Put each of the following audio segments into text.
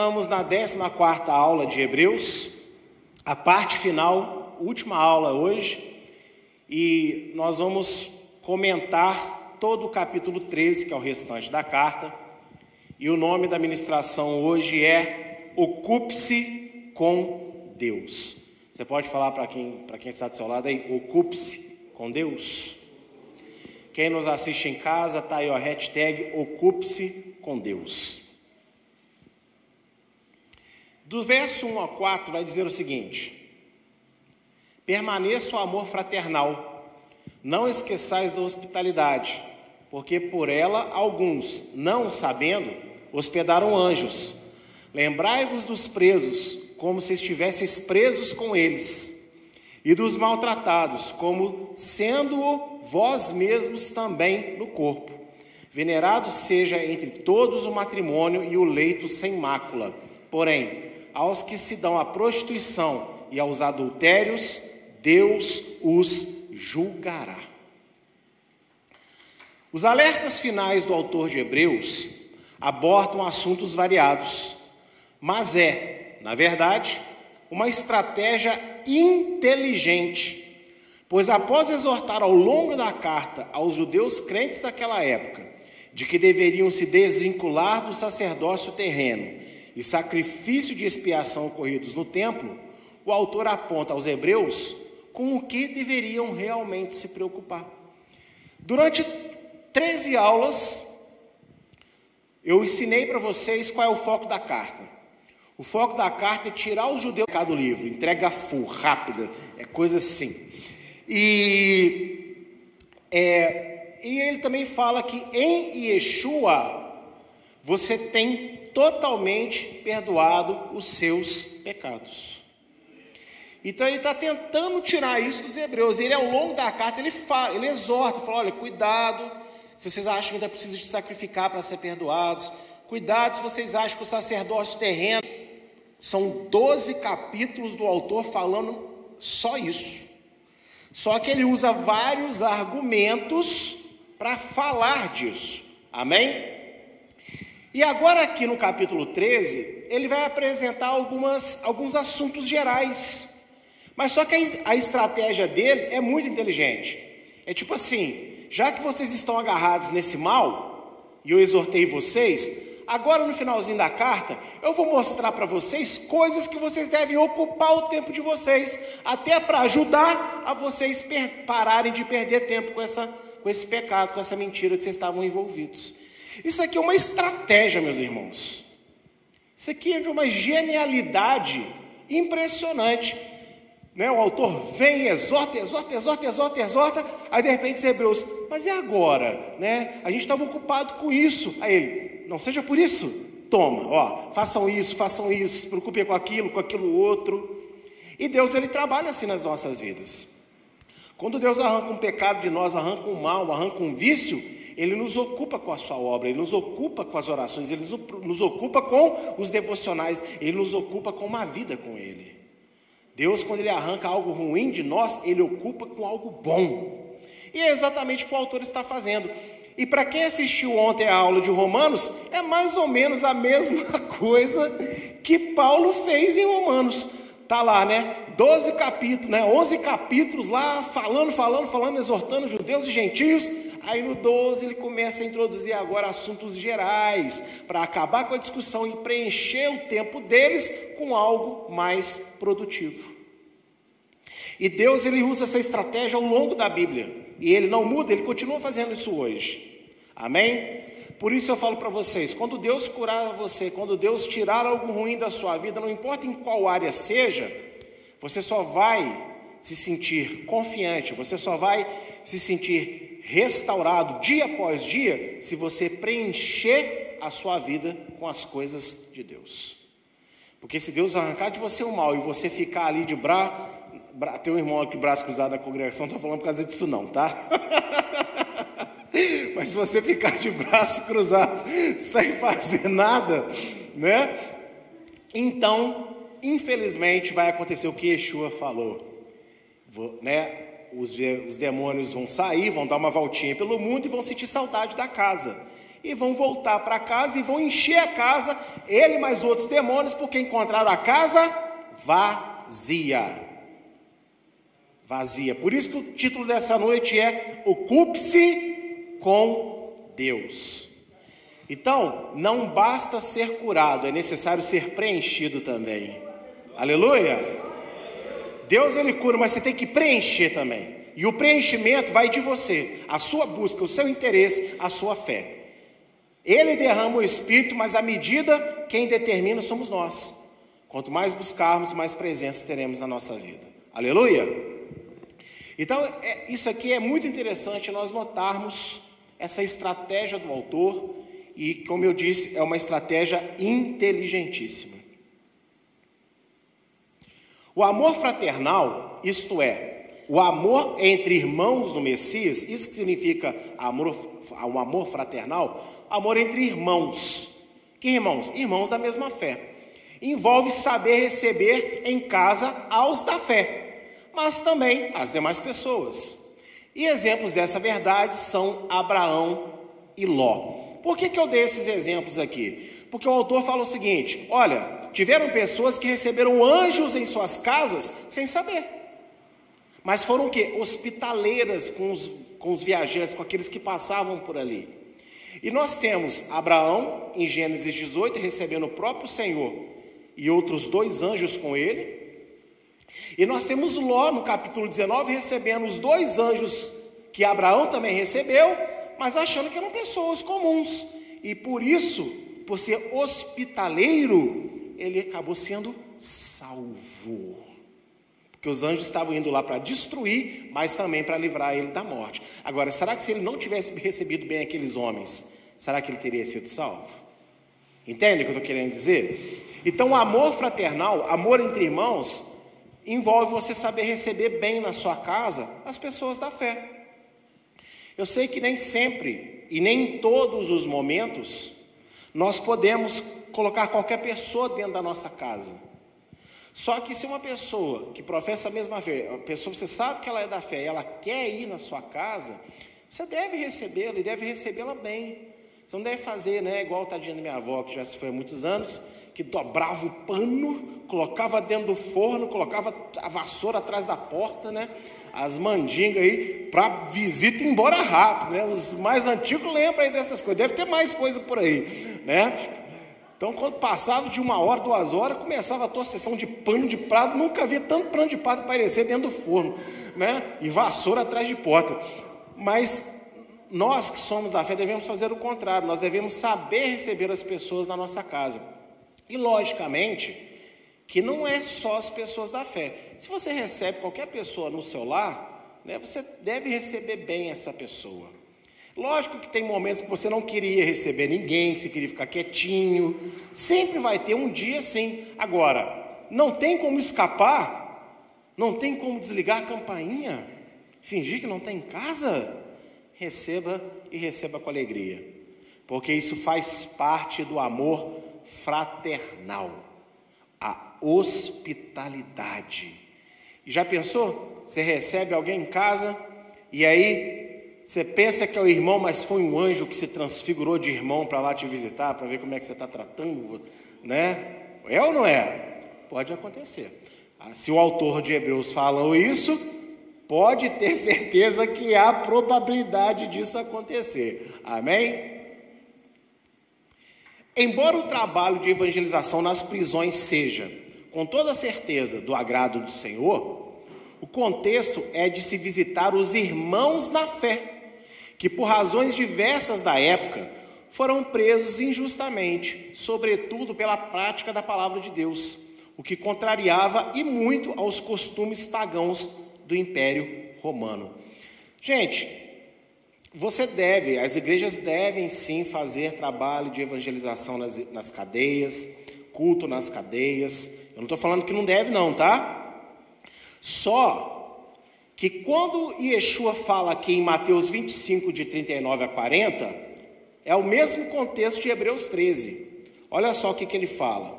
Estamos na 14 aula de Hebreus, a parte final, última aula hoje, e nós vamos comentar todo o capítulo 13, que é o restante da carta. E o nome da ministração hoje é Ocupe-se com Deus. Você pode falar para quem, quem está do seu lado aí? Ocupe-se com Deus. Quem nos assiste em casa, está aí a hashtag Ocupe-se com Deus. Do verso 1 a 4 vai dizer o seguinte: Permaneça o amor fraternal, não esqueçais da hospitalidade, porque por ela alguns, não sabendo, hospedaram anjos. Lembrai-vos dos presos, como se estivesseis presos com eles e dos maltratados, como sendo vós mesmos também no corpo. Venerado seja entre todos o matrimônio e o leito sem mácula. Porém, aos que se dão à prostituição e aos adultérios, Deus os julgará. Os alertas finais do autor de Hebreus abordam assuntos variados, mas é, na verdade, uma estratégia inteligente, pois após exortar ao longo da carta aos judeus crentes daquela época de que deveriam se desvincular do sacerdócio terreno e sacrifício de expiação ocorridos no templo, o autor aponta aos hebreus com o que deveriam realmente se preocupar. Durante 13 aulas, eu ensinei para vocês qual é o foco da carta. O foco da carta é tirar os judeus do livro, entrega full, rápida, é coisa assim. E, é, e ele também fala que em Yeshua você tem totalmente perdoado os seus pecados. Então ele está tentando tirar isso dos hebreus. Ele, ao longo da carta, ele fala, ele exorta, fala: olha, cuidado, se vocês acham que ainda precisa de sacrificar para ser perdoados, cuidado se vocês acham que o sacerdócio terreno são 12 capítulos do autor falando só isso. Só que ele usa vários argumentos para falar disso. Amém? E agora, aqui no capítulo 13, ele vai apresentar algumas, alguns assuntos gerais. Mas só que a, estratégia dele é muito inteligente. É tipo assim: já que vocês estão agarrados nesse mal, e eu exortei vocês, Agora, no finalzinho da carta, eu vou mostrar para vocês coisas que vocês devem ocupar o tempo de vocês, até para ajudar a vocês pararem de perder tempo com, essa, com esse pecado, com essa mentira que vocês estavam envolvidos. Isso aqui é uma estratégia, meus irmãos. Isso aqui é de uma genialidade impressionante. Né? O autor vem, exorta, exorta, exorta, exorta, exorta, aí de repente os hebreus, mas e agora? Né? A gente estava ocupado com isso. Aí ele, não seja por isso. Toma, ó, façam isso, façam isso, se preocupem com aquilo, com aquilo outro. E Deus ele trabalha assim nas nossas vidas. Quando Deus arranca um pecado de nós, arranca um mal, arranca um vício, ele nos ocupa com a sua obra, ele nos ocupa com as orações, ele nos ocupa com os devocionais, ele nos ocupa com uma vida com ele. Deus, quando ele arranca algo ruim de nós, ele ocupa com algo bom. E é exatamente o que o autor está fazendo. E para quem assistiu ontem a aula de Romanos, é mais ou menos a mesma coisa que Paulo fez em Romanos. Tá lá, né? 12 capítulos, né? 11 capítulos lá, falando, falando, falando, exortando judeus e gentios. Aí no 12 ele começa a introduzir agora assuntos gerais, para acabar com a discussão e preencher o tempo deles com algo mais produtivo. E Deus ele usa essa estratégia ao longo da Bíblia. E ele não muda, ele continua fazendo isso hoje. Amém? Por isso eu falo para vocês: quando Deus curar você, quando Deus tirar algo ruim da sua vida, não importa em qual área seja, você só vai se sentir confiante, você só vai se sentir restaurado dia após dia se você preencher a sua vida com as coisas de Deus. Porque se Deus arrancar de você o mal e você ficar ali de braço tem um irmão aqui, braço cruzado na congregação, não estou falando por causa disso, não, tá? Mas se você ficar de braço cruzado sem fazer nada, né? Então, infelizmente, vai acontecer o que Yeshua falou, né? Os, os demônios vão sair, vão dar uma voltinha pelo mundo e vão sentir saudade da casa. e vão voltar para casa e vão encher a casa, ele mais outros demônios, porque encontraram a casa vazia. Vazia. Por isso que o título dessa noite é Ocupe-se com Deus. Então, não basta ser curado, é necessário ser preenchido também. Aleluia! Deus ele cura, mas você tem que preencher também. E o preenchimento vai de você, a sua busca, o seu interesse, a sua fé. Ele derrama o Espírito, mas a medida quem determina somos nós. Quanto mais buscarmos, mais presença teremos na nossa vida. Aleluia! Então, é, isso aqui é muito interessante nós notarmos essa estratégia do autor, e, como eu disse, é uma estratégia inteligentíssima. O amor fraternal, isto é, o amor entre irmãos do Messias, isso que significa amor, um amor fraternal, amor entre irmãos. Que irmãos? Irmãos da mesma fé. Envolve saber receber em casa aos da fé, mas também as demais pessoas. E exemplos dessa verdade são Abraão e Ló. Por que, que eu dei esses exemplos aqui? Porque o autor fala o seguinte: olha, tiveram pessoas que receberam anjos em suas casas sem saber. Mas foram o quê? Hospitaleiras com os, com os viajantes, com aqueles que passavam por ali. E nós temos Abraão, em Gênesis 18, recebendo o próprio Senhor e outros dois anjos com ele. E nós temos Ló, no capítulo 19, recebendo os dois anjos que Abraão também recebeu, mas achando que eram pessoas comuns. E por isso, por ser hospitaleiro, ele acabou sendo salvo. Porque os anjos estavam indo lá para destruir, mas também para livrar ele da morte. Agora, será que se ele não tivesse recebido bem aqueles homens, será que ele teria sido salvo? Entende o que eu estou querendo dizer? Então, o amor fraternal, amor entre irmãos, envolve você saber receber bem na sua casa as pessoas da fé. Eu sei que nem sempre e nem em todos os momentos nós podemos colocar qualquer pessoa dentro da nossa casa. Só que se uma pessoa que professa a mesma fé, a pessoa você sabe que ela é da fé e ela quer ir na sua casa, você deve recebê-la e deve recebê-la bem. Você não deve fazer, né, igual tadinha da minha avó, que já se foi há muitos anos, que dobrava o pano, colocava dentro do forno, colocava a vassoura atrás da porta, né? As mandingas aí, para visita embora rápido, né? Os mais antigos lembram aí dessas coisas, deve ter mais coisa por aí, né? Então, quando passava de uma hora, duas horas, começava a sessão de pano de prato, nunca havia tanto pano de prato aparecer dentro do forno, né? E vassoura atrás de porta. Mas nós que somos da fé devemos fazer o contrário, nós devemos saber receber as pessoas na nossa casa. E logicamente que não é só as pessoas da fé. Se você recebe qualquer pessoa no seu lar, né, você deve receber bem essa pessoa. Lógico que tem momentos que você não queria receber ninguém, que você queria ficar quietinho. Sempre vai ter um dia sim. Agora, não tem como escapar, não tem como desligar a campainha, fingir que não está em casa. Receba e receba com alegria, porque isso faz parte do amor fraternal, a hospitalidade. E já pensou? Você recebe alguém em casa e aí você pensa que é o irmão, mas foi um anjo que se transfigurou de irmão para lá te visitar, para ver como é que você está tratando, né? É ou não é? Pode acontecer. Ah, se o autor de Hebreus falou isso, pode ter certeza que há probabilidade disso acontecer. Amém? Embora o trabalho de evangelização nas prisões seja, com toda certeza, do agrado do Senhor, o contexto é de se visitar os irmãos na fé que por razões diversas da época foram presos injustamente, sobretudo pela prática da palavra de Deus, o que contrariava e muito aos costumes pagãos do Império Romano. Gente, você deve, as igrejas devem sim fazer trabalho de evangelização nas, nas cadeias, culto nas cadeias. Eu não estou falando que não deve, não, tá? Só que quando Yeshua fala aqui em Mateus 25, de 39 a 40, é o mesmo contexto de Hebreus 13. Olha só o que, que ele fala.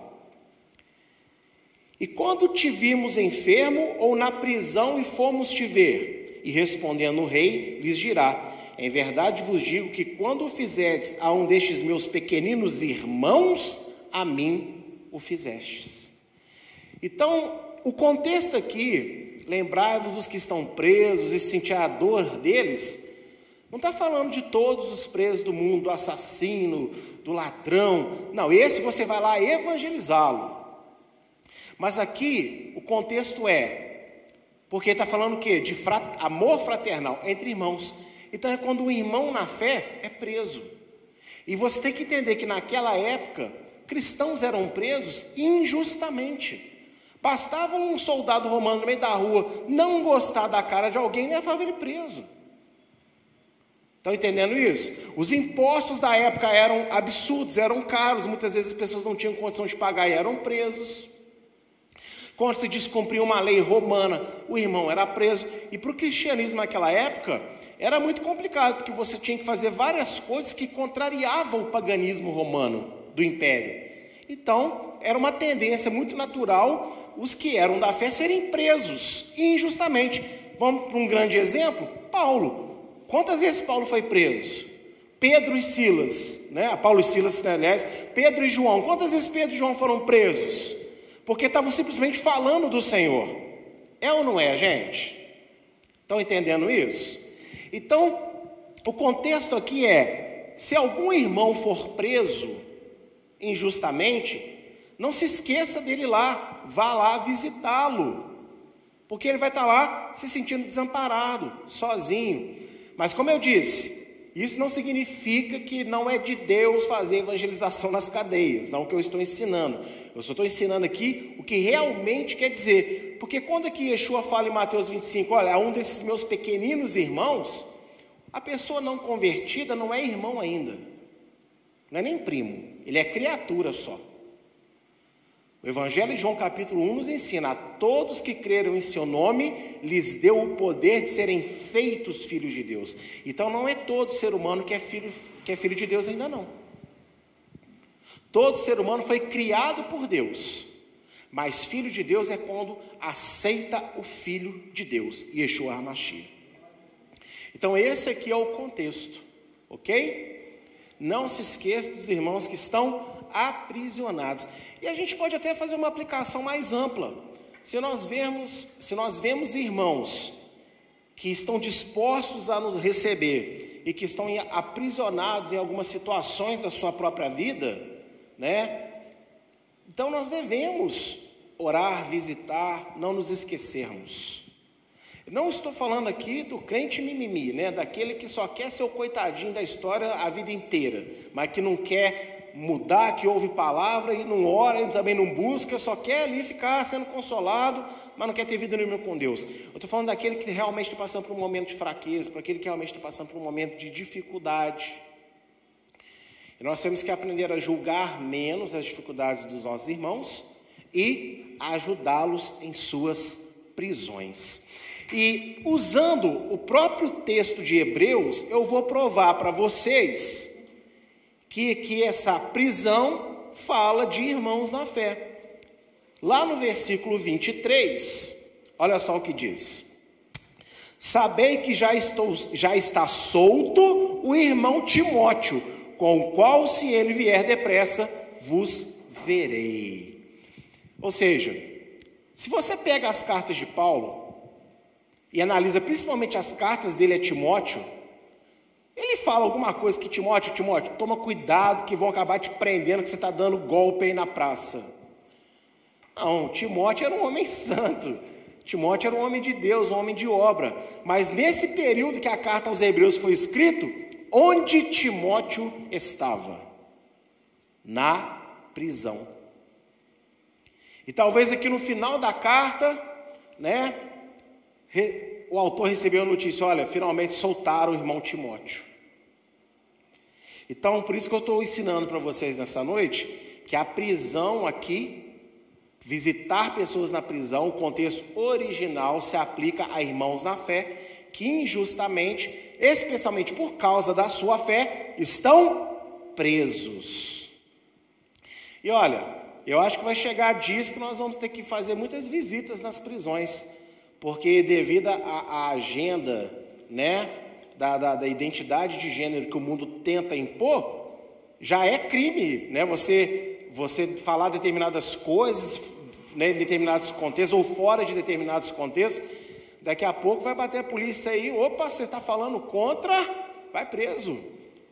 E quando te vimos enfermo ou na prisão e fomos te ver, e respondendo o rei, lhes dirá: Em verdade vos digo que quando o fizerdes a um destes meus pequeninos irmãos, a mim o fizestes. Então, o contexto aqui, lembrai-vos dos que estão presos e sentir a dor deles, não está falando de todos os presos do mundo, do assassino, do ladrão. Não, esse você vai lá evangelizá-lo. Mas aqui o contexto é, porque está falando o quê? De frat, amor fraternal entre irmãos. Então é quando um irmão na fé é preso. E você tem que entender que naquela época, cristãos eram presos injustamente. Bastava um soldado romano no meio da rua não gostar da cara de alguém e levava ele preso. Estão entendendo isso? Os impostos da época eram absurdos, eram caros, muitas vezes as pessoas não tinham condição de pagar e eram presos. Quando se descumpria uma lei romana, o irmão era preso. E para o cristianismo naquela época, era muito complicado, porque você tinha que fazer várias coisas que contrariavam o paganismo romano do império. Então, era uma tendência muito natural os que eram da fé serem presos injustamente. Vamos para um grande exemplo? Paulo. Quantas vezes Paulo foi preso? Pedro e Silas, né? Paulo e Silas, aliás, Pedro e João. Quantas vezes Pedro e João foram presos? Porque estavam simplesmente falando do Senhor. É ou não é, gente? Estão entendendo isso? Então, o contexto aqui é: se algum irmão for preso injustamente, não se esqueça dele lá, vá lá visitá-lo, porque ele vai estar lá se sentindo desamparado, sozinho. Mas como eu disse, isso não significa que não é de Deus fazer evangelização nas cadeias, não é o que eu estou ensinando. Eu só estou ensinando aqui o que realmente quer dizer. Porque quando aqui Yeshua fala em Mateus 25, olha, um desses meus pequeninos irmãos, a pessoa não convertida não é irmão ainda, não é nem primo, ele é criatura só. O Evangelho de João capítulo 1 nos ensina: a todos que creram em seu nome, lhes deu o poder de serem feitos filhos de Deus. Então não é todo ser humano que é filho, que é filho de Deus ainda não. Todo ser humano foi criado por Deus. Mas filho de Deus é quando aceita o filho de Deus, Yeshua HaMashiach. Então esse aqui é o contexto, ok? Não se esqueça dos irmãos que estão aprisionados. E a gente pode até fazer uma aplicação mais ampla. Se nós vemos, se nós vemos irmãos que estão dispostos a nos receber e que estão aprisionados em algumas situações da sua própria vida, né? Então nós devemos orar, visitar, não nos esquecermos. Não estou falando aqui do crente mimimi, né? Daquele que só quer ser o coitadinho da história a vida inteira, mas que não quer mudar, que ouve palavra e não ora, e também não busca, só quer ali ficar sendo consolado, mas não quer ter vida nenhuma com Deus. Eu estou falando daquele que realmente está passando por um momento de fraqueza, para aquele que realmente está passando por um momento de dificuldade. E nós temos que aprender a julgar menos as dificuldades dos nossos irmãos e ajudá-los em suas prisões. E usando o próprio texto de Hebreus, eu vou provar para vocês que, que essa prisão fala de irmãos na fé. Lá no versículo 23, olha só o que diz: Sabei que já, estou, já está solto o irmão Timóteo, com o qual, se ele vier depressa, vos verei. Ou seja, se você pega as cartas de Paulo e analisa principalmente as cartas dele a Timóteo, ele fala alguma coisa que Timóteo, Timóteo, toma cuidado que vão acabar te prendendo que você está dando golpe aí na praça. Não, Timóteo era um homem santo. Timóteo era um homem de Deus, um homem de obra. Mas nesse período que a carta aos Hebreus foi escrita, onde Timóteo estava? Na prisão. E talvez aqui no final da carta, né, o autor recebeu a notícia: olha, finalmente soltaram o irmão Timóteo. Então, por isso que eu estou ensinando para vocês nessa noite que a prisão aqui, visitar pessoas na prisão, o contexto original se aplica a irmãos na fé que injustamente, especialmente por causa da sua fé, estão presos. E olha, eu acho que vai chegar dias que nós vamos ter que fazer muitas visitas nas prisões, porque devido à agenda, né, da, da, da identidade de gênero que o mundo tenta impor, já é crime, né? Você, você falar determinadas coisas, né, em determinados contextos, ou fora de determinados contextos, daqui a pouco vai bater a polícia aí, opa, você está falando contra, vai preso.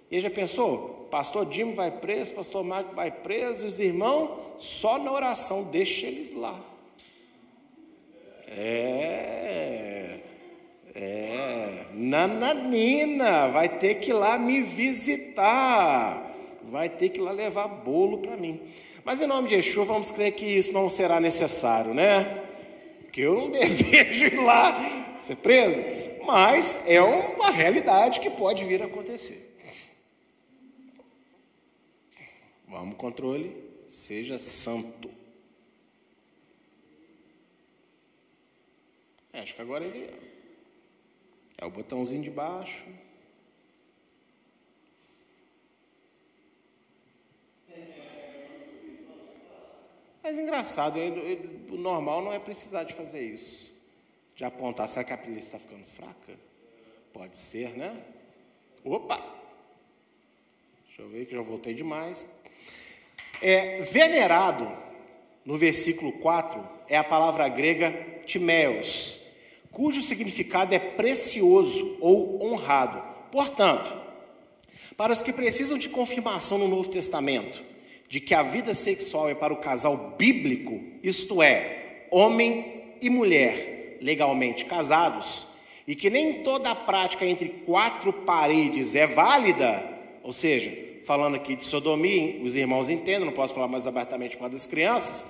E já pensou? Pastor Dimo vai preso, pastor Marco vai preso, os irmãos, só na oração, deixa eles lá. É, é, nananina, vai ter que ir lá me visitar, vai ter que ir lá levar bolo para mim. Mas em nome de Yeshua, vamos crer que isso não será necessário, né? Porque eu não desejo ir lá ser preso, mas é uma realidade que pode vir a acontecer. Vamos, controle, seja santo. É, acho que agora ele é o botãozinho de baixo. Mas engraçado, ele, ele, o normal não é precisar de fazer isso. De apontar, será que a pilha está ficando fraca? Pode ser, né? Opa! Deixa eu ver que já voltei demais. É, venerado, no versículo 4, é a palavra grega timeos, cujo significado é precioso ou honrado. Portanto, para os que precisam de confirmação no Novo Testamento de que a vida sexual é para o casal bíblico, isto é, homem e mulher legalmente casados, e que nem toda a prática entre quatro paredes é válida, ou seja, falando aqui de sodomia, os irmãos entendem, não posso falar mais abertamente com as crianças,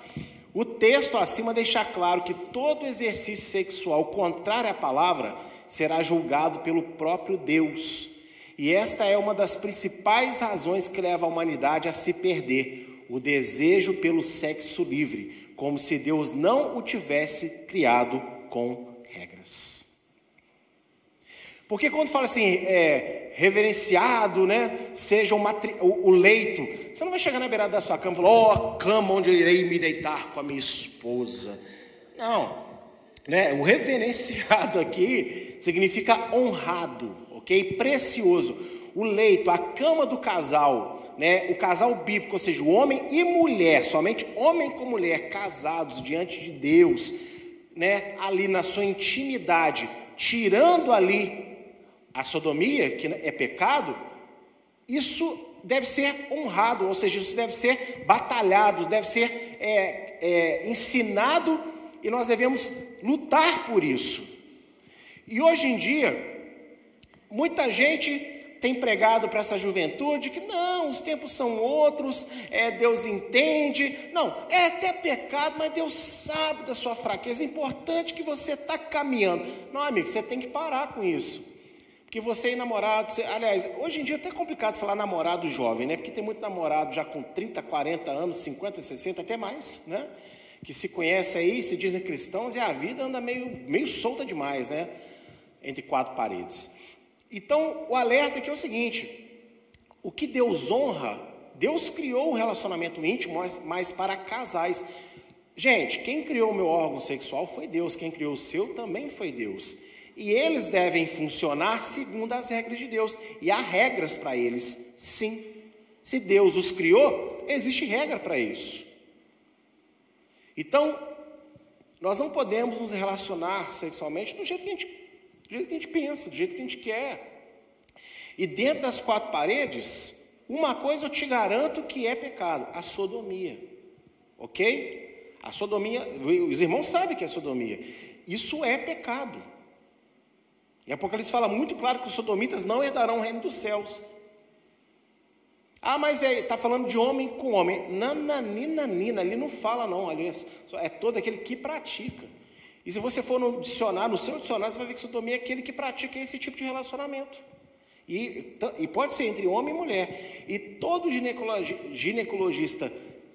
o texto acima deixa claro que todo exercício sexual contrário à palavra será julgado pelo próprio Deus. E esta é uma das principais razões que leva a humanidade a se perder: o desejo pelo sexo livre, como se Deus não o tivesse criado com regras. Porque quando fala assim, é, reverenciado, né, seja o, o, o, leito, você não vai chegar na beirada da sua cama e falar, ó, oh, cama onde eu irei me deitar com a minha esposa. Não, né, o reverenciado aqui significa honrado, ok? Precioso. O leito, a cama do casal, né, o casal bíblico, ou seja, o homem e mulher, somente homem com mulher casados diante de Deus, né, ali na sua intimidade, tirando ali a sodomia, que é pecado, isso deve ser honrado, ou seja, isso deve ser batalhado, deve ser é, é, ensinado e nós devemos lutar por isso. E hoje em dia, muita gente tem pregado para essa juventude que não, os tempos são outros, é, Deus entende. Não, é até pecado, mas Deus sabe da sua fraqueza. É importante que você está caminhando. Não, amigo, você tem que parar com isso. Porque você e namorado, você, aliás, hoje em dia é até complicado falar namorado jovem, né? Porque tem muito namorado já com 30, 40 anos, 50, 60, até mais, né? Que se conhece aí, se dizem cristãos e a vida anda meio, meio solta demais, né? Entre quatro paredes. Então, o alerta aqui é o seguinte: o que Deus honra, Deus criou um relacionamento íntimo, mas, mas para casais. Gente, quem criou o meu órgão sexual foi Deus, quem criou o seu também foi Deus. E eles devem funcionar segundo as regras de Deus. E há regras para eles, sim. Se Deus os criou, existe regra para isso. Então, nós não podemos nos relacionar sexualmente do jeito que a gente, do jeito que a gente pensa, do jeito que a gente quer. E dentro das quatro paredes, uma coisa eu te garanto que é pecado: a sodomia. Ok? A sodomia, os irmãos sabem que é sodomia. Isso é pecado. Em Apocalipse fala muito claro que os sodomitas não herdarão o reino dos céus. Ah, mas está é, tá falando de homem com homem. Nananina, nina, ali não fala não, ali é, é todo aquele que pratica. E se você for no dicionário, no seu dicionário, você vai ver que sodomia é aquele que pratica esse tipo de relacionamento. E, e pode ser entre homem e mulher. E todo ginecologista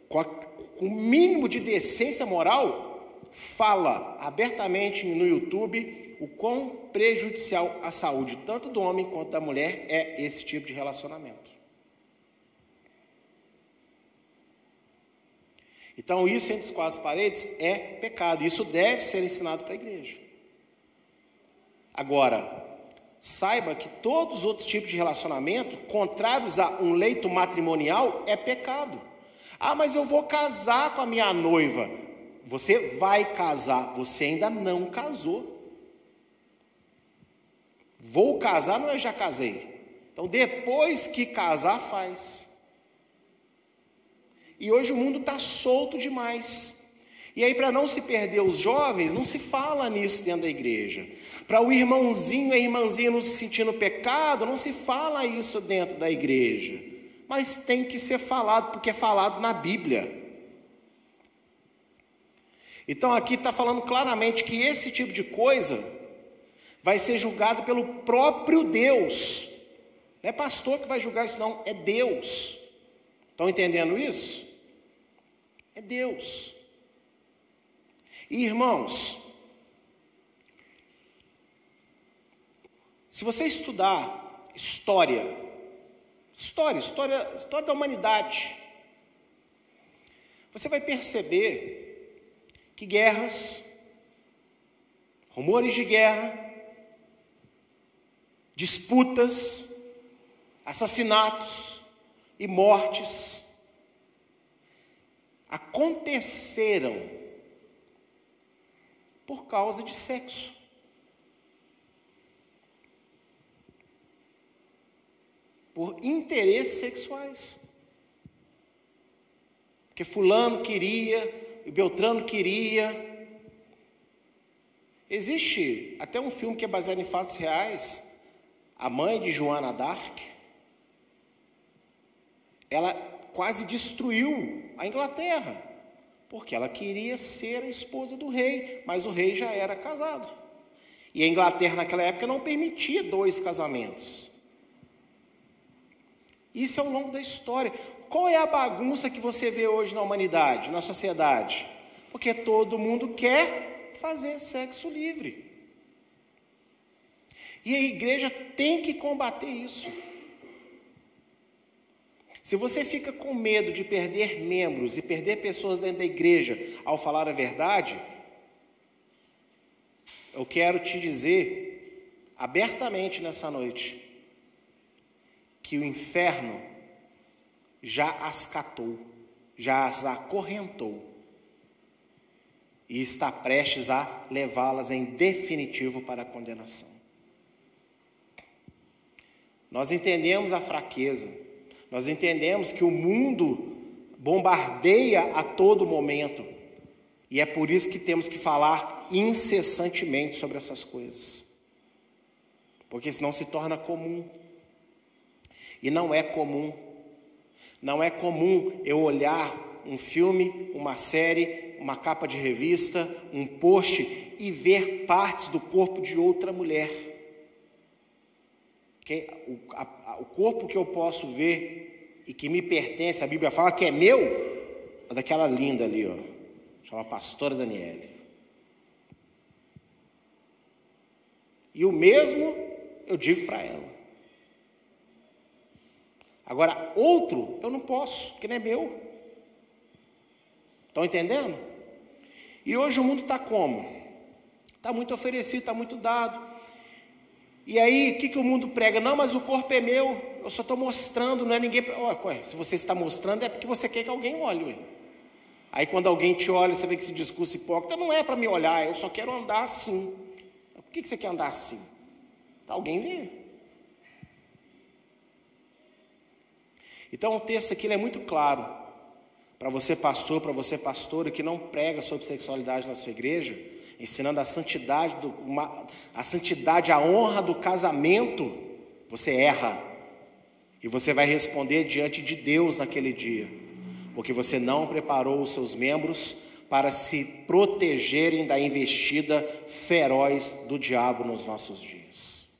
com, a, com o mínimo de decência moral fala abertamente no YouTube o quão prejudicial à saúde, tanto do homem quanto da mulher, é esse tipo de relacionamento. Então, isso entre as quatro paredes é pecado. Isso deve ser ensinado para a igreja. Agora, saiba que todos os outros tipos de relacionamento, contrários a um leito matrimonial, é pecado. Ah, mas eu vou casar com a minha noiva. Você vai casar, você ainda não casou. Vou casar, não é já casei. Então, depois que casar, faz. E hoje o mundo está solto demais. E aí, para não se perder os jovens, não se fala nisso dentro da igreja. Para o irmãozinho e a irmãzinha não se sentindo pecado, não se fala isso dentro da igreja. Mas tem que ser falado, porque é falado na Bíblia. Então aqui está falando claramente que esse tipo de coisa vai ser julgado pelo próprio Deus. Não é pastor que vai julgar isso, não, é Deus. Estão entendendo isso? É Deus. E irmãos, se você estudar história, história, história, história da humanidade, você vai perceber que guerras, rumores de guerra, disputas, assassinatos e mortes aconteceram por causa de sexo. Por interesses sexuais. Porque Fulano queria, e Beltrano queria. Existe até um filme que é baseado em fatos reais. A mãe de Joana d'Arc, ela quase destruiu a Inglaterra porque ela queria ser a esposa do rei, mas o rei já era casado. E a Inglaterra naquela época não permitia dois casamentos. Isso é ao longo da história. Qual é a bagunça que você vê hoje na humanidade, na sociedade? Porque todo mundo quer fazer sexo livre. E a igreja tem que combater isso. Se você fica com medo de perder membros e perder pessoas dentro da igreja ao falar a verdade, eu quero te dizer abertamente nessa noite que o inferno já as catou, já as acorrentou e está prestes a levá-las em definitivo para a condenação. Nós entendemos a fraqueza, nós entendemos que o mundo bombardeia a todo momento. E é por isso que temos que falar incessantemente sobre essas coisas. Porque senão se torna comum. E não é comum. Não é comum eu olhar um filme, uma série, uma capa de revista, um post e ver partes do corpo de outra mulher. O, a, o corpo que eu posso ver e que me pertence, a Bíblia fala que é meu, é daquela linda ali, ó, chama Pastora Daniele. E o mesmo eu digo para ela. Agora, outro eu não posso, que não é meu. Estão entendendo? E hoje o mundo está como? Está muito oferecido, está muito dado. E aí, o que, que o mundo prega? Não, mas o corpo é meu eu só estou mostrando, não é ninguém. Oh, se você está mostrando, é porque você quer que alguém olhe. Ué. Aí quando alguém te olha, você vê que esse discurso hipócrita não é para me olhar, eu só quero andar assim. Por que, que você quer andar assim? Para alguém ver. Então o texto aqui é muito claro. Para você, pastor, para você, pastora, que não prega sobre sexualidade na sua igreja, ensinando a santidade, do, uma, a santidade, a honra do casamento, você erra. E você vai responder diante de Deus naquele dia, porque você não preparou os seus membros para se protegerem da investida feroz do diabo nos nossos dias.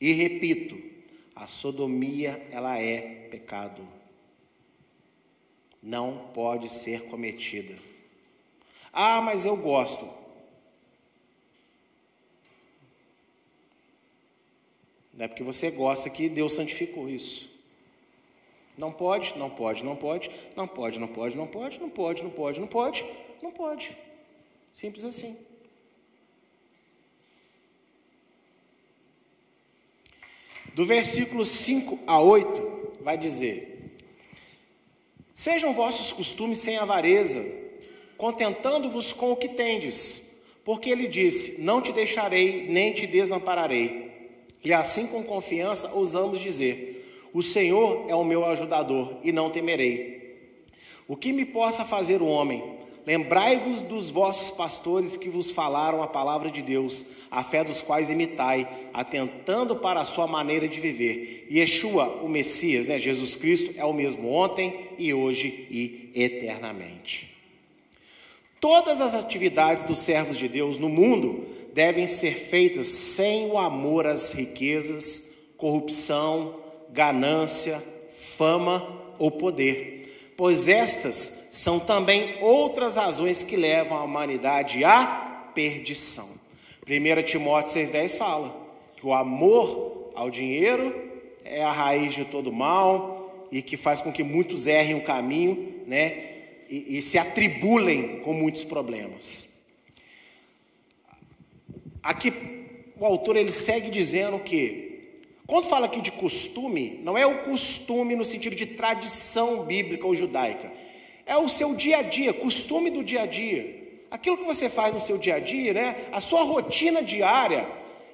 E repito, a sodomia ela é pecado não pode ser cometida. Ah, mas eu gosto. Não é porque você gosta que Deus santificou isso. Não pode, não pode, não pode, não pode, não pode, não pode, não pode, não pode, não pode, não pode. Simples assim. Do versículo 5 a 8, vai dizer: Sejam vossos costumes sem avareza, contentando-vos com o que tendes, porque ele disse: Não te deixarei, nem te desampararei. E assim, com confiança, ousamos dizer: O Senhor é o meu ajudador, e não temerei. O que me possa fazer o homem? Lembrai-vos dos vossos pastores que vos falaram a palavra de Deus, a fé dos quais imitai, atentando para a sua maneira de viver. Yeshua, o Messias, né, Jesus Cristo, é o mesmo ontem e hoje e eternamente. Todas as atividades dos servos de Deus no mundo devem ser feitas sem o amor às riquezas, corrupção, ganância, fama ou poder pois estas são também outras razões que levam a humanidade à perdição. 1 Timóteo 6,10 fala que o amor ao dinheiro é a raiz de todo mal e que faz com que muitos errem o caminho, né? E, e se atribulem com muitos problemas. Aqui o autor ele segue dizendo que quando fala aqui de costume, não é o costume no sentido de tradição bíblica ou judaica. É o seu dia a dia, costume do dia a dia. Aquilo que você faz no seu dia a dia, né? A sua rotina diária,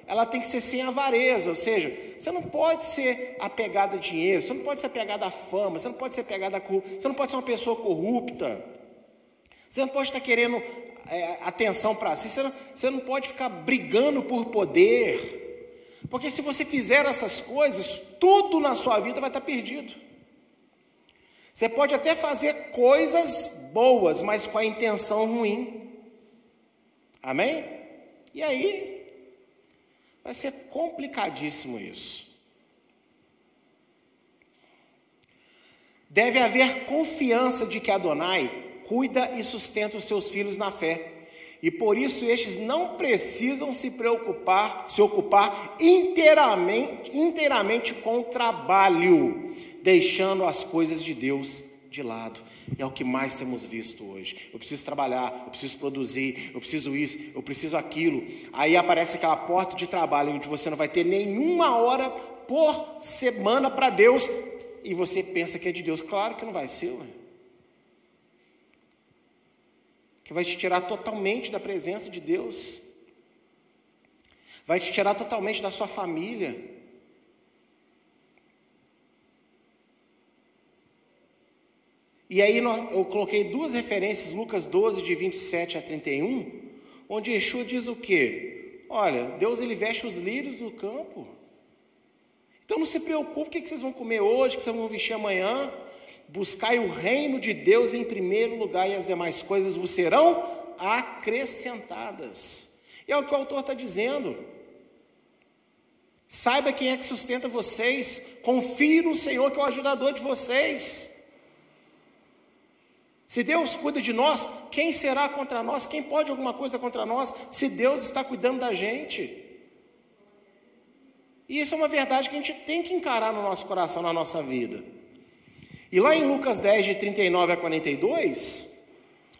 ela tem que ser sem avareza, ou seja, você não pode ser apegado a dinheiro, você não pode ser apegado à fama, você não pode ser apegado a você não pode ser uma pessoa corrupta. Você não pode estar querendo é, atenção para si, você não, você não pode ficar brigando por poder. Porque se você fizer essas coisas, tudo na sua vida vai estar perdido. Você pode até fazer coisas boas, mas com a intenção ruim. Amém? E aí, vai ser complicadíssimo isso. Deve haver confiança de que Adonai cuida e sustenta os seus filhos na fé e por isso estes não precisam se preocupar, se ocupar inteiramente, inteiramente com o trabalho, deixando as coisas de Deus de lado. E é o que mais temos visto hoje. Eu preciso trabalhar, eu preciso produzir, eu preciso isso, eu preciso aquilo. Aí aparece aquela porta de trabalho onde você não vai ter nenhuma hora por semana para Deus e você pensa que é de Deus. Claro que não vai ser. Ué que vai te tirar totalmente da presença de Deus, vai te tirar totalmente da sua família. E aí eu coloquei duas referências, Lucas 12, de 27 a 31, onde Yeshua diz o quê? Olha, Deus ele veste os lírios do campo. Então não se preocupe o que vocês vão comer hoje, o que vocês vão vestir amanhã. Buscai o reino de Deus em primeiro lugar, e as demais coisas vos serão acrescentadas. E é o que o autor está dizendo. Saiba quem é que sustenta vocês, confie no Senhor que é o ajudador de vocês. Se Deus cuida de nós, quem será contra nós? Quem pode alguma coisa contra nós? Se Deus está cuidando da gente. E isso é uma verdade que a gente tem que encarar no nosso coração, na nossa vida. E lá em Lucas 10, de 39 a 42,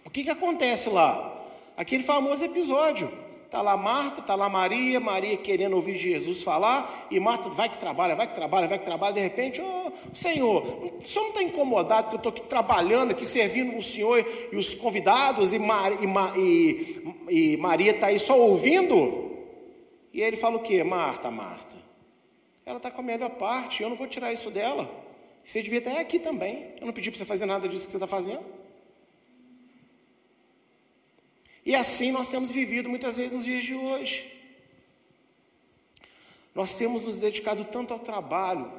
o que, que acontece lá? Aquele famoso episódio. Está lá Marta, está lá Maria, Maria querendo ouvir Jesus falar, e Marta vai que trabalha, vai que trabalha, vai que trabalha, de repente, oh, Senhor, o Senhor não está incomodado que eu estou aqui trabalhando, aqui servindo o Senhor e os convidados, e, Mar, e, e, e Maria está aí só ouvindo? E ele fala o quê? Marta, Marta, ela está com a melhor parte, eu não vou tirar isso dela. Você devia estar aqui também. Eu não pedi para você fazer nada disso que você está fazendo. E assim nós temos vivido muitas vezes nos dias de hoje. Nós temos nos dedicado tanto ao trabalho,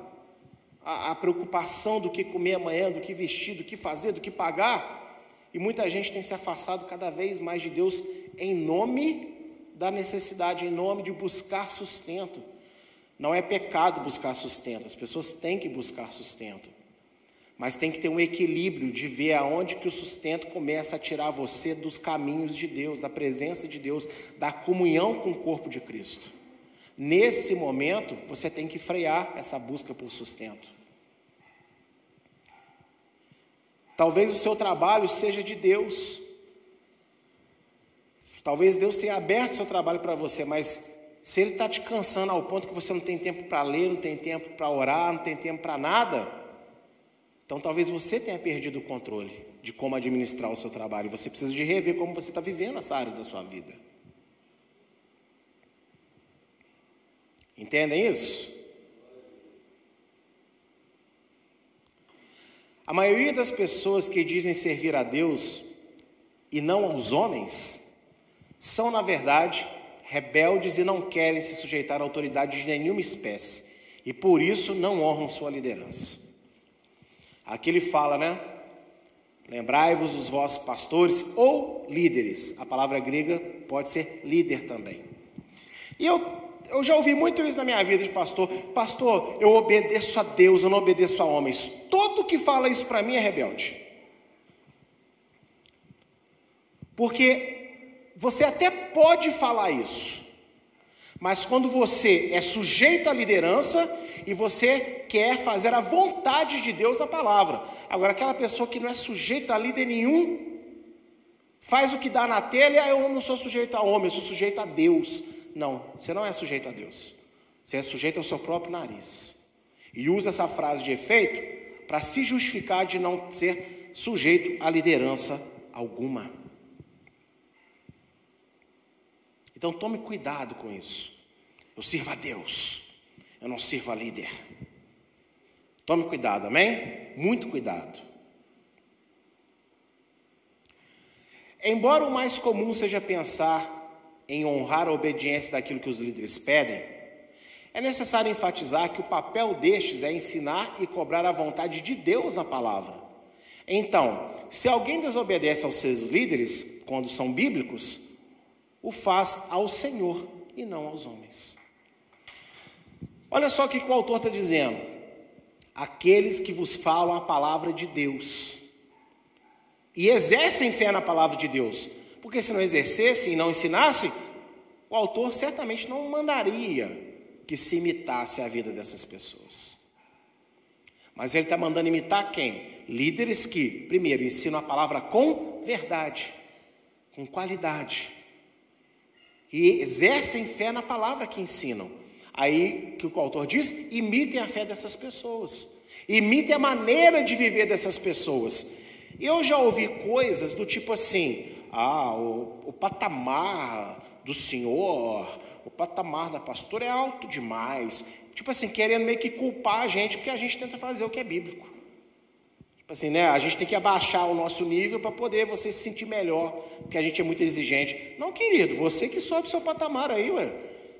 à, à preocupação do que comer amanhã, do que vestir, do que fazer, do que pagar, e muita gente tem se afastado cada vez mais de Deus em nome da necessidade, em nome de buscar sustento. Não é pecado buscar sustento, as pessoas têm que buscar sustento. Mas tem que ter um equilíbrio de ver aonde que o sustento começa a tirar você dos caminhos de Deus, da presença de Deus, da comunhão com o corpo de Cristo. Nesse momento, você tem que frear essa busca por sustento. Talvez o seu trabalho seja de Deus. Talvez Deus tenha aberto seu trabalho para você, mas se ele está te cansando ao ponto que você não tem tempo para ler, não tem tempo para orar, não tem tempo para nada, então talvez você tenha perdido o controle de como administrar o seu trabalho. Você precisa de rever como você está vivendo essa área da sua vida. Entendem isso? A maioria das pessoas que dizem servir a Deus e não aos homens são, na verdade, rebeldes e não querem se sujeitar à autoridade de nenhuma espécie e por isso não honram sua liderança. Aqui ele fala, né? Lembrai-vos dos vossos pastores ou líderes. A palavra grega pode ser líder também. E eu eu já ouvi muito isso na minha vida de pastor. Pastor, eu obedeço a Deus, eu não obedeço a homens. Todo que fala isso para mim é rebelde. Porque você até pode falar isso, mas quando você é sujeito à liderança e você quer fazer a vontade de Deus na palavra. Agora, aquela pessoa que não é sujeita a líder nenhum, faz o que dá na telha, eu não sou sujeito a homem, eu sou sujeito a Deus. Não, você não é sujeito a Deus. Você é sujeito ao seu próprio nariz. E usa essa frase de efeito para se justificar de não ser sujeito a liderança alguma. Então tome cuidado com isso. Eu sirvo a Deus, eu não sirvo a líder. Tome cuidado, amém? Muito cuidado. Embora o mais comum seja pensar em honrar a obediência daquilo que os líderes pedem, é necessário enfatizar que o papel destes é ensinar e cobrar a vontade de Deus na palavra. Então, se alguém desobedece aos seus líderes, quando são bíblicos, o faz ao Senhor e não aos homens. Olha só o que o autor está dizendo. Aqueles que vos falam a palavra de Deus e exercem fé na palavra de Deus, porque se não exercesse e não ensinasse, o autor certamente não mandaria que se imitasse a vida dessas pessoas. Mas ele está mandando imitar quem? Líderes que, primeiro, ensinam a palavra com verdade, com qualidade, e exercem fé na palavra que ensinam. Aí que o autor diz: imitem a fé dessas pessoas, imitem a maneira de viver dessas pessoas. Eu já ouvi coisas do tipo assim: ah, o, o patamar do senhor, o patamar da pastora é alto demais. Tipo assim, querendo meio que culpar a gente, porque a gente tenta fazer o que é bíblico. Tipo assim, né? A gente tem que abaixar o nosso nível para poder você se sentir melhor, porque a gente é muito exigente. Não, querido, você que sobe seu patamar aí, ué.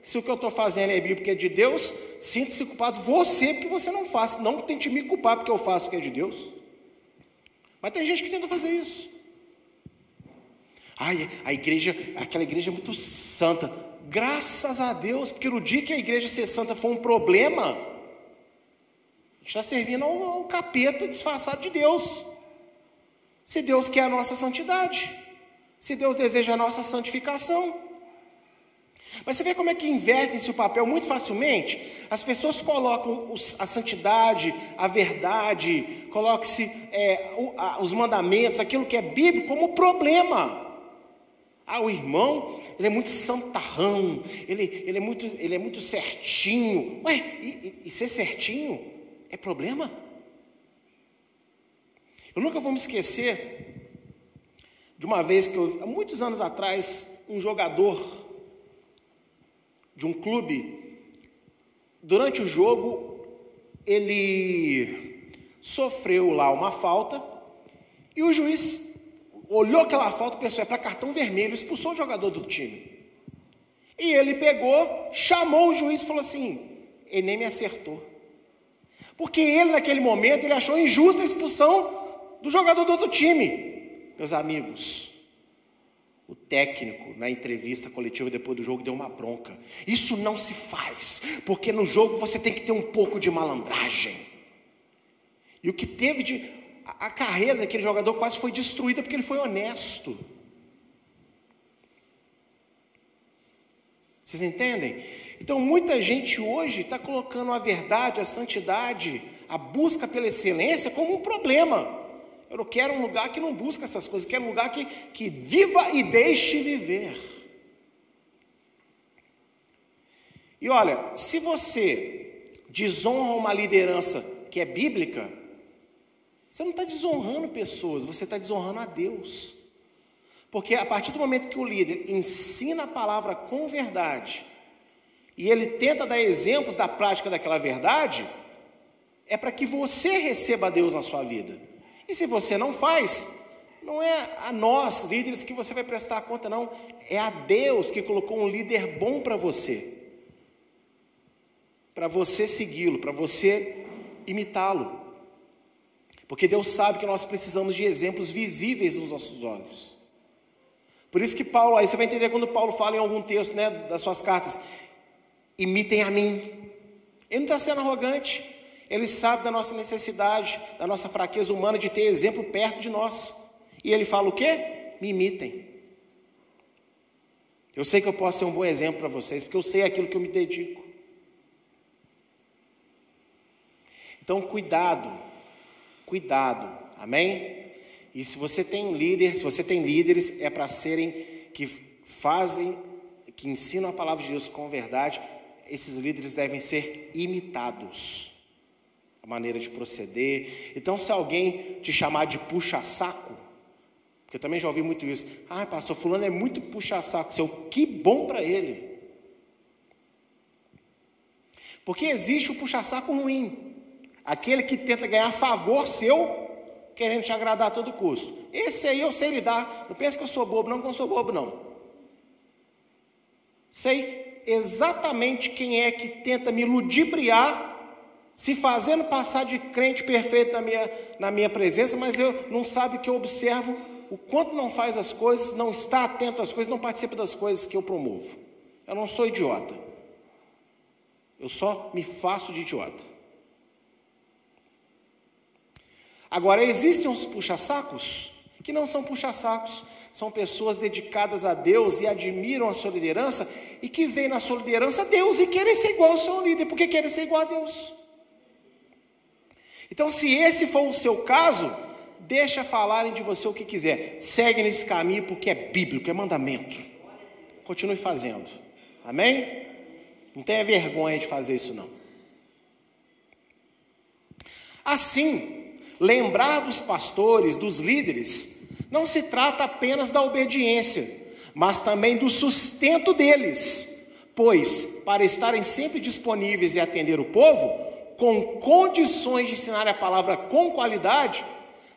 Se o que eu estou fazendo é bíblico, é de Deus, sinta-se culpado você, porque você não faz. Não tente me culpar porque eu faço o que é de Deus. Mas tem gente que tenta fazer isso. Ai, a igreja, aquela igreja é muito santa. Graças a Deus, porque no dia que a igreja ser santa for um problema, está servindo ao, capeta disfarçado de Deus. Se Deus quer a nossa santidade, se Deus deseja a nossa santificação. Mas você vê como é que invertem-se o papel muito facilmente? As pessoas colocam os, a santidade, a verdade, colocam-se é, os mandamentos, aquilo que é bíblico, como problema. Ah, o irmão, ele é muito santarrão, ele, ele, é, muito, ele é muito certinho. Ué, e, e, e ser certinho é problema? Eu nunca vou me esquecer de uma vez que, eu, há muitos anos atrás, um jogador de um clube, durante o jogo, ele sofreu lá uma falta e o juiz olhou aquela falta e pensou, é para cartão vermelho, expulsou o jogador do time. E ele pegou, chamou o juiz e falou assim: ele nem me acertou. Porque ele, naquele momento, ele achou injusta a expulsão do jogador do outro time. Meus amigos, o técnico, na entrevista coletiva depois do jogo, deu uma bronca. Isso não se faz, porque no jogo você tem que ter um pouco de malandragem. E o que teve de a carreira daquele jogador quase foi destruída porque ele foi honesto. Vocês entendem? Então, muita gente hoje está colocando a verdade, a santidade, a busca pela excelência como um problema. Eu não quero um lugar que não busca essas coisas, eu quero um lugar que, que viva e deixe viver. E olha, se você desonra uma liderança que é bíblica, você não está desonrando pessoas, você está desonrando a Deus. Porque a partir do momento que o líder ensina a palavra com verdade, e ele tenta dar exemplos da prática daquela verdade, é para que você receba Deus na sua vida. E se você não faz, não é a nós, líderes, que você vai prestar conta, não. É a Deus que colocou um líder bom para você. Para você segui-lo, para você imitá-lo. Porque Deus sabe que nós precisamos de exemplos visíveis nos nossos olhos. Por isso que Paulo, aí você vai entender quando Paulo fala em algum texto né, das suas cartas, imitem a mim. Ele não está sendo arrogante, ele sabe da nossa necessidade, da nossa fraqueza humana de ter exemplo perto de nós. E ele fala o quê? Me imitem. Eu sei que eu posso ser um bom exemplo para vocês, porque eu sei aquilo que eu me dedico. Então, cuidado, cuidado, amém? E se você tem líder, se você tem líderes, é para serem que fazem, que ensinam a palavra de Deus com verdade, esses líderes devem ser imitados a maneira de proceder. Então, se alguém te chamar de puxa-saco, porque eu também já ouvi muito isso, ah, pastor, fulano é muito puxa-saco, seu que bom para ele. Porque existe o puxa-saco ruim, aquele que tenta ganhar favor seu, querendo te agradar a todo custo. Esse aí eu sei lidar, não pensa que eu sou bobo, não que eu sou bobo, não. Sei exatamente quem é que tenta me ludibriar se fazendo passar de crente perfeito na minha, na minha presença, mas eu não sabe que eu observo o quanto não faz as coisas, não está atento às coisas, não participa das coisas que eu promovo. Eu não sou idiota. Eu só me faço de idiota. Agora, existem uns puxa-sacos que não são puxa-sacos, são pessoas dedicadas a Deus e admiram a sua liderança e que veem na sua liderança Deus e querem ser igual ao seu líder, porque querem ser igual a Deus. Então, se esse for o seu caso, deixa falarem de você o que quiser. Segue nesse caminho porque é bíblico, é mandamento. Continue fazendo. Amém? Não tenha vergonha de fazer isso não. Assim, lembrar dos pastores, dos líderes, não se trata apenas da obediência, mas também do sustento deles. Pois, para estarem sempre disponíveis e atender o povo, com condições de ensinar a palavra com qualidade,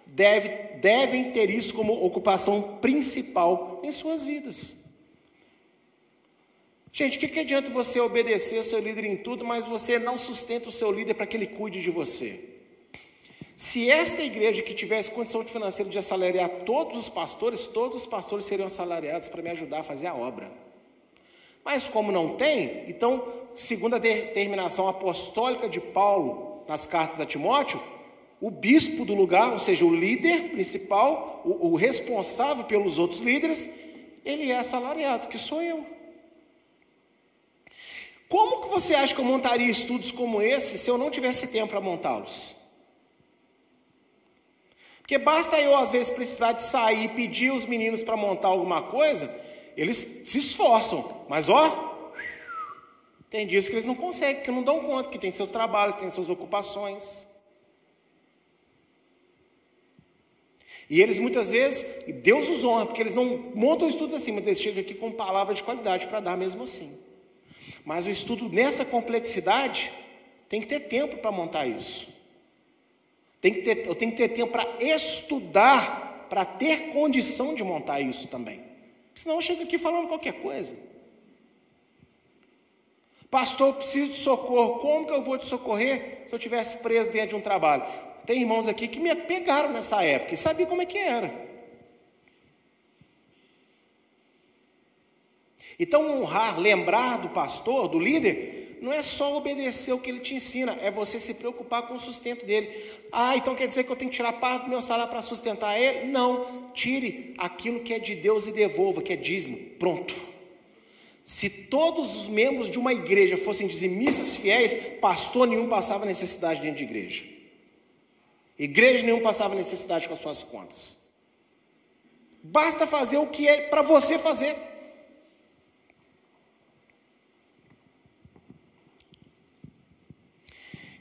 deve, devem ter isso como ocupação principal em suas vidas. Gente, o que, que adianta você obedecer o seu líder em tudo, mas você não sustenta o seu líder para que ele cuide de você? Se esta igreja que tivesse condição financeira de assalariar todos os pastores, todos os pastores seriam assalariados para me ajudar a fazer a obra. Mas como não tem, então, segundo a determinação apostólica de Paulo nas cartas a Timóteo, o bispo do lugar, ou seja, o líder principal, o, o responsável pelos outros líderes, ele é assalariado, que sou eu. Como que você acha que eu montaria estudos como esse se eu não tivesse tempo para montá-los? Porque basta eu, às vezes, precisar de sair e pedir os meninos para montar alguma coisa, eles se esforçam, mas ó, tem dias que eles não conseguem, que não dão conta, que tem seus trabalhos, tem suas ocupações. E eles muitas vezes, Deus os honra, porque eles não montam estudos assim, mas eles chegam aqui com palavra de qualidade para dar mesmo assim. Mas o estudo nessa complexidade tem que ter tempo para montar isso. Tem que ter, eu tenho que ter tempo para estudar, para ter condição de montar isso também. Senão eu chego aqui falando qualquer coisa. Pastor, eu preciso de socorro. Como que eu vou te socorrer se eu tivesse preso dentro de um trabalho? Tem irmãos aqui que me pegaram nessa época e sabia como é que era. Então, honrar, lembrar do pastor, do líder, não é só obedecer o que ele te ensina, é você se preocupar com o sustento dele. Ah, então quer dizer que eu tenho que tirar parte do meu salário para sustentar ele? Não, tire aquilo que é de Deus e devolva, que é dízimo. Pronto. Se todos os membros de uma igreja fossem dizimistas fiéis, pastor nenhum passava necessidade dentro de igreja. Igreja nenhum passava necessidade com as suas contas. Basta fazer o que é para você fazer.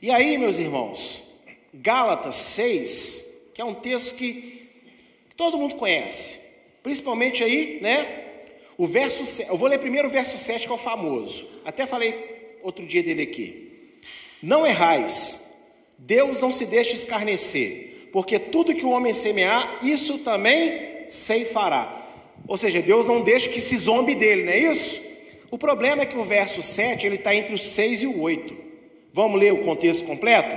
E aí, meus irmãos, Gálatas 6, que é um texto que, todo mundo conhece, principalmente aí, né? O verso, eu vou ler primeiro o verso 7, que é o famoso. Até falei outro dia dele aqui. Não errais, Deus não se deixa escarnecer, porque tudo que o homem semear, isso também ceifará. Ou seja, Deus não deixa que se zombe dele, não é isso? O problema é que o verso 7 ele está entre o 6 e o 8. Vamos ler o contexto completo?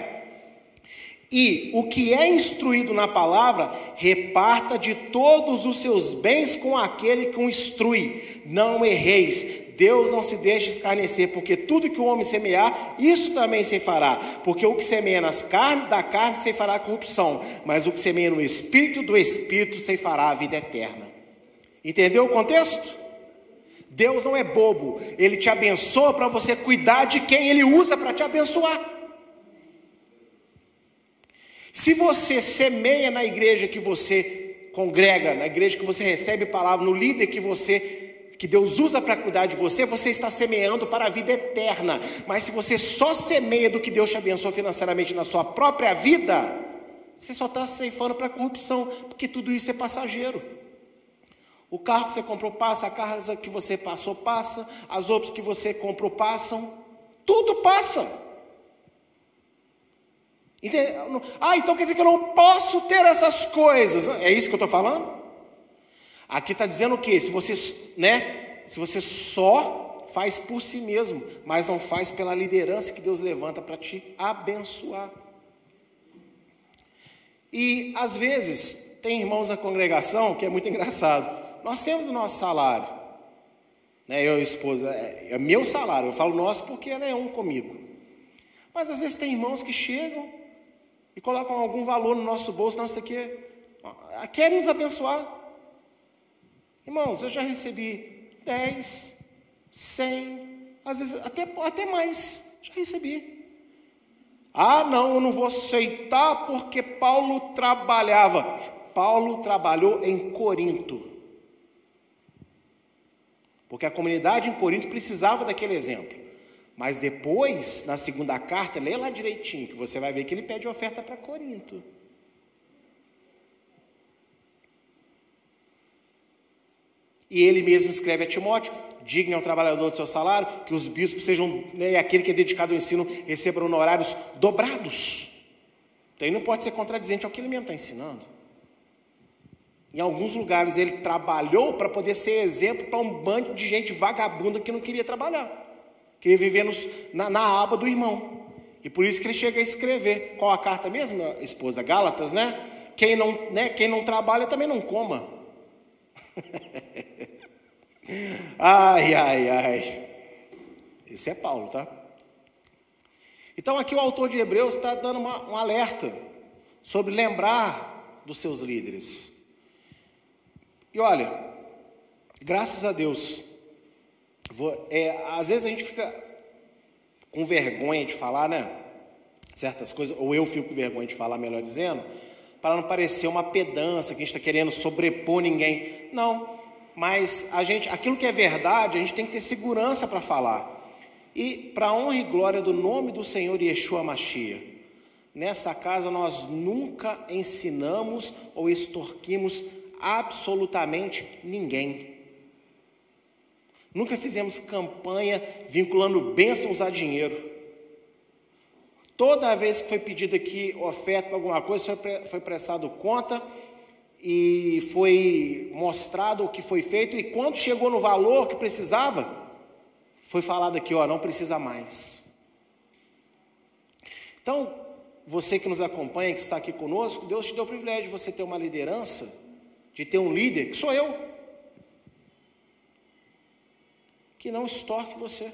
E o que é instruído na palavra, reparta de todos os seus bens com aquele que o instrui. Não erreis, Deus não se deixa escarnecer, porque tudo que o homem semear, isso também se fará. Porque o que semeia nas carnes, da carne se fará corrupção, mas o que semeia no espírito, do espírito se fará a vida eterna. Entendeu o contexto? Deus não é bobo, ele te abençoa para você cuidar de quem ele usa para te abençoar. Se você semeia na igreja que você congrega, na igreja que você recebe palavra, no líder que você que Deus usa para cuidar de você, você está semeando para a vida eterna. Mas se você só semeia do que Deus te abençoou financeiramente na sua própria vida, você só está ceifando para a corrupção, porque tudo isso é passageiro. O carro que você comprou passa, a casa que você passou passa, as roupas que você comprou passam, tudo passa. Ah, então quer dizer que eu não posso ter essas coisas. É isso que eu estou falando? Aqui está dizendo o quê? Se você, né, se você só faz por si mesmo, mas não faz pela liderança que Deus levanta para te abençoar. E às vezes tem irmãos na congregação que é muito engraçado. Nós temos o nosso salário, né? Eu e a esposa, é, é meu salário. Eu falo nosso porque ela é um comigo. Mas às vezes tem irmãos que chegam e colocam algum valor no nosso bolso, não sei o quê. Querem nos abençoar. Irmãos, eu já recebi 10, 100, às vezes até, até mais. Já recebi. Ah, não, eu não vou aceitar porque Paulo trabalhava. Paulo trabalhou em Corinto. Porque a comunidade em Corinto precisava daquele exemplo. Mas depois, na segunda carta, lê lá direitinho, que você vai ver que ele pede oferta para Corinto. E ele mesmo escreve a Timóteo: digne ao trabalhador do seu salário, que os bispos sejam, né, aquele que é dedicado ao ensino, recebam honorários dobrados. Então ele não pode ser contradizente ao que ele mesmo está ensinando. Em alguns lugares ele trabalhou para poder ser exemplo para um bando de gente vagabunda que não queria trabalhar. Queria viver nos, na, na aba do irmão. E por isso que ele chega a escrever. Qual a carta mesmo, esposa? Gálatas, né? Quem não, né? Quem não trabalha também não coma. ai, ai, ai. Esse é Paulo, tá? Então aqui o autor de Hebreus está dando uma, um alerta sobre lembrar dos seus líderes. E olha, graças a Deus, Vou, é, às vezes a gente fica com vergonha de falar, né? Certas coisas, ou eu fico com vergonha de falar, melhor dizendo, para não parecer uma pedância que a gente está querendo sobrepor ninguém. Não, mas a gente, aquilo que é verdade, a gente tem que ter segurança para falar. E para honra e glória do nome do Senhor Yeshua Mashiach, nessa casa nós nunca ensinamos ou extorquimos absolutamente ninguém. Nunca fizemos campanha vinculando bênçãos a dinheiro. Toda vez que foi pedido aqui oferta para alguma coisa, foi prestado conta e foi mostrado o que foi feito, e quando chegou no valor que precisava, foi falado aqui, ó, não precisa mais. Então, você que nos acompanha, que está aqui conosco, Deus te deu o privilégio de você ter uma liderança, de ter um líder, que sou eu. que não estorque você,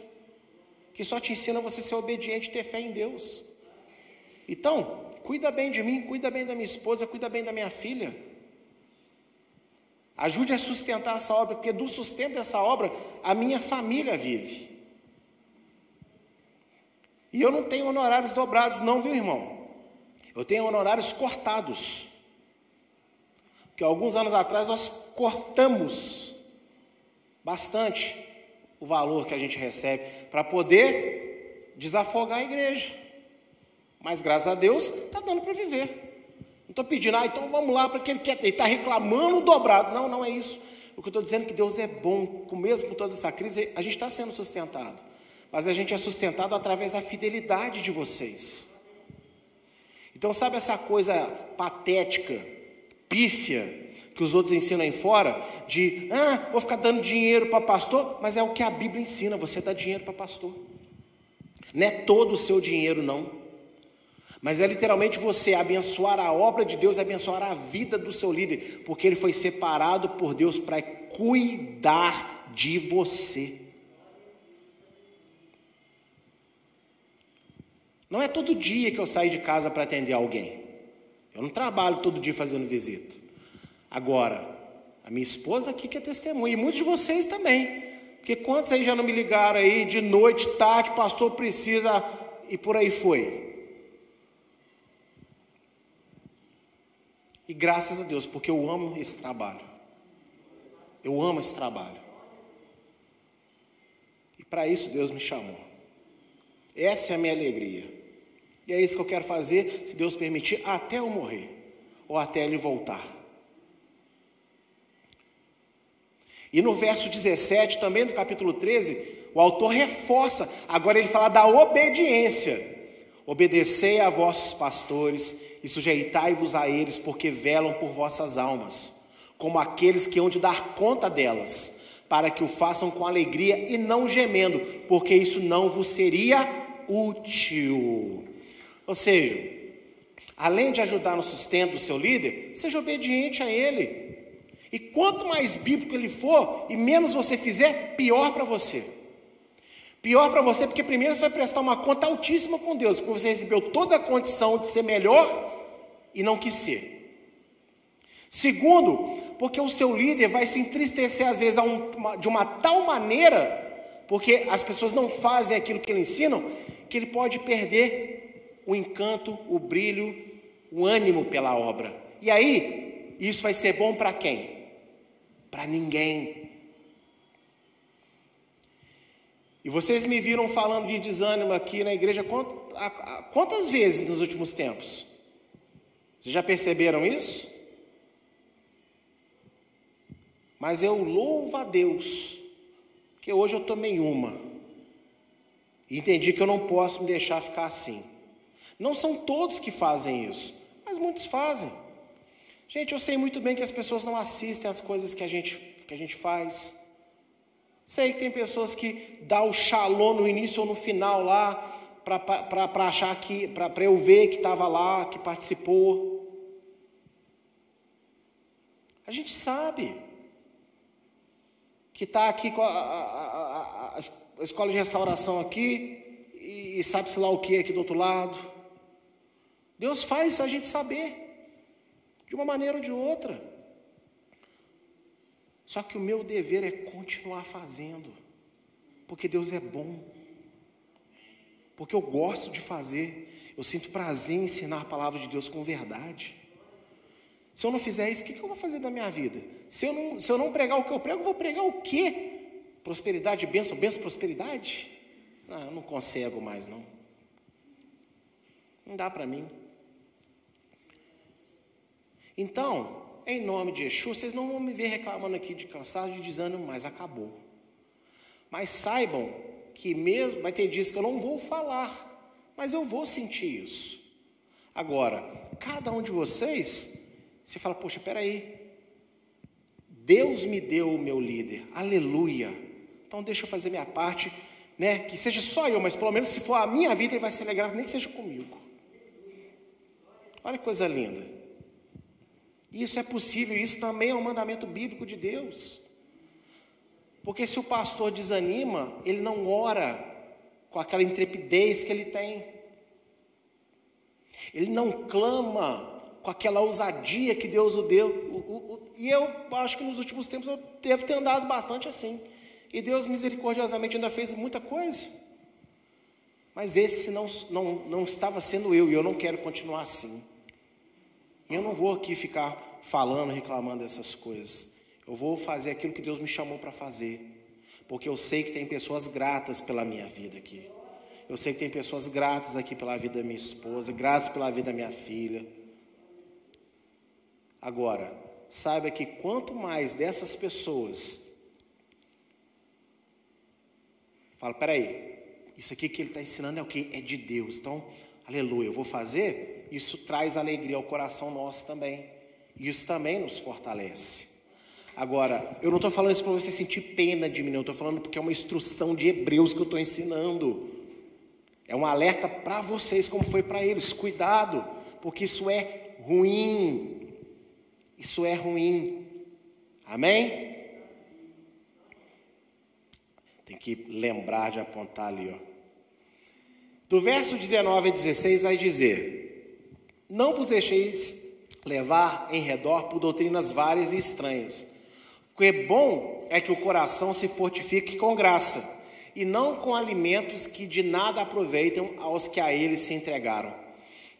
que só te ensina você a ser obediente e ter fé em Deus. Então, cuida bem de mim, cuida bem da minha esposa, cuida bem da minha filha. Ajude a sustentar essa obra, porque do sustento dessa obra a minha família vive. E eu não tenho honorários dobrados, não, viu, irmão? Eu tenho honorários cortados. Porque alguns anos atrás nós cortamos bastante o valor que a gente recebe para poder desafogar a igreja. Mas graças a Deus está dando para viver. Não estou pedindo, ah, então vamos lá para que quer. Ele está reclamando dobrado. Não, não é isso. O que eu estou dizendo é que Deus é bom, mesmo com toda essa crise, a gente está sendo sustentado. Mas a gente é sustentado através da fidelidade de vocês. Então, sabe essa coisa patética, pífia, que os outros ensinam aí fora, de, ah, vou ficar dando dinheiro para pastor, mas é o que a Bíblia ensina, você dá dinheiro para pastor. Não é todo o seu dinheiro, não. Mas é literalmente você abençoar a obra de Deus, abençoar a vida do seu líder, porque ele foi separado por Deus para cuidar de você. Não é todo dia que eu saio de casa para atender alguém. Eu não trabalho todo dia fazendo visita. Agora, a minha esposa aqui que é testemunha, e muitos de vocês também. Porque quantos aí já não me ligaram aí de noite, tarde, pastor precisa, e por aí foi. E graças a Deus, porque eu amo esse trabalho. Eu amo esse trabalho. E para isso Deus me chamou. Essa é a minha alegria. E é isso que eu quero fazer, se Deus permitir, até eu morrer, ou até ele voltar. E no verso 17, também do capítulo 13, o autor reforça, agora ele fala da obediência. Obedecei a vossos pastores e sujeitai-vos a eles, porque velam por vossas almas, como aqueles que hão de dar conta delas, para que o façam com alegria e não gemendo, porque isso não vos seria útil. Ou seja, além de ajudar no sustento do seu líder, seja obediente a ele. E quanto mais bíblico ele for e menos você fizer, pior para você. Pior para você, porque primeiro você vai prestar uma conta altíssima com Deus, porque você recebeu toda a condição de ser melhor e não quis ser. Segundo, porque o seu líder vai se entristecer às vezes de uma tal maneira, porque as pessoas não fazem aquilo que ele ensinam, que ele pode perder o encanto, o brilho, o ânimo pela obra. E aí, isso vai ser bom para quem? Para ninguém. E vocês me viram falando de desânimo aqui na igreja quantas vezes nos últimos tempos? Vocês já perceberam isso? Mas eu louvo a Deus, que hoje eu tomei uma. E entendi que eu não posso me deixar ficar assim. Não são todos que fazem isso, mas muitos fazem. Gente, eu sei muito bem que as pessoas não assistem às coisas que a gente, que a gente faz. Sei que tem pessoas que dá o xalô no início ou no final lá, para achar que, para eu ver que estava lá, que participou. A gente sabe que está aqui com a, a, a, a, escola de restauração aqui e, e sabe-se lá o que aqui do outro lado. Deus faz a gente saber, de uma maneira ou de outra. Só que o meu dever é continuar fazendo, porque Deus é bom, porque eu gosto de fazer, eu sinto prazer em ensinar a palavra de Deus com verdade. Se eu não fizer isso, o que eu vou fazer da minha vida? Se eu não, se eu não pregar o que eu prego, vou pregar o quê? Prosperidade, bênção, bênção, prosperidade? Não, eu não consigo mais, não. Não dá para mim. Então, em nome de Yeshua, vocês não vão me ver reclamando aqui de cansaço, de desânimo, mas acabou. Mas saibam que mesmo, vai ter dias que eu não vou falar, mas eu vou sentir isso. Agora, cada um de vocês, você fala, poxa, peraí, Deus me deu o meu líder, aleluia. Então deixa eu fazer minha parte, né? Que seja só eu, mas pelo menos se for a minha vida, ele vai se alegrar, nem que seja comigo. Olha que coisa linda. Isso é possível, isso também é um mandamento bíblico de Deus. Porque se o pastor desanima, ele não ora com aquela intrepidez que ele tem. Ele não clama com aquela ousadia que Deus o deu. O, o, o, e eu acho que nos últimos tempos eu devo ter andado bastante assim. E Deus misericordiosamente ainda fez muita coisa. Mas esse não, não, não estava sendo eu, e eu não quero continuar assim. E eu não vou aqui ficar falando, reclamando dessas coisas. Eu vou fazer aquilo que Deus me chamou para fazer. Porque eu sei que tem pessoas gratas pela minha vida aqui. Eu sei que tem pessoas gratas aqui pela vida da minha esposa, gratas pela vida da minha filha. Agora, saiba que quanto mais dessas pessoas fala, peraí, isso aqui que ele está ensinando é o que? É de Deus. Então, aleluia, eu vou fazer, isso traz alegria ao coração nosso também. Isso também nos fortalece. Agora, eu não estou falando isso para você sentir pena de mim, não. Eu estou falando porque é uma instrução de Hebreus que eu estou ensinando. É um alerta para vocês, como foi para eles. Cuidado, porque isso é ruim. Isso é ruim. Amém? Tem que lembrar de apontar ali, ó. Do verso 19 a 16 vai dizer: Não vos deixeis levar em redor por doutrinas várias e estranhas, porque bom é que o coração se fortifique com graça e não com alimentos que de nada aproveitam aos que a ele se entregaram.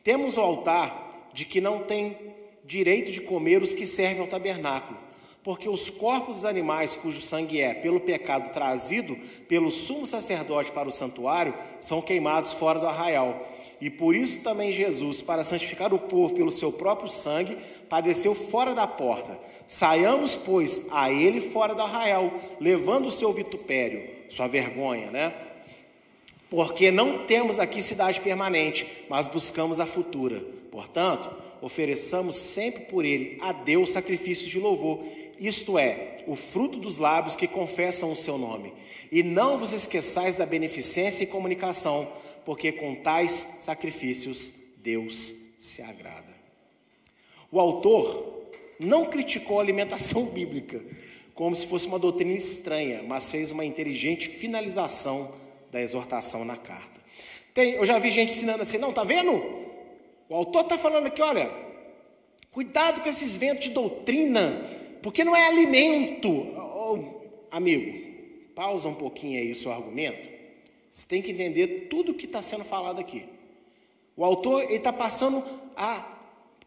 Temos o altar de que não tem direito de comer os que servem ao tabernáculo, porque os corpos dos animais cujo sangue é, pelo pecado trazido pelo sumo sacerdote para o santuário, são queimados fora do arraial. E por isso também Jesus, para santificar o povo pelo seu próprio sangue, padeceu fora da porta. Saiamos, pois, a ele fora do arraial, levando o seu vitupério sua vergonha, né? Porque não temos aqui cidade permanente, mas buscamos a futura. Portanto, ofereçamos sempre por ele a Deus sacrifícios de louvor, isto é, o fruto dos lábios que confessam o seu nome. E não vos esqueçais da beneficência e comunicação, porque com tais sacrifícios Deus se agrada. O autor não criticou a alimentação bíblica, como se fosse uma doutrina estranha, mas fez uma inteligente finalização da exortação na carta. Tem, eu já vi gente ensinando assim, não, tá vendo? O autor está falando aqui, olha, cuidado com esses ventos de doutrina, porque não é alimento. Oh, amigo, pausa um pouquinho aí o seu argumento. Você tem que entender tudo o que está sendo falado aqui. O autor está passando a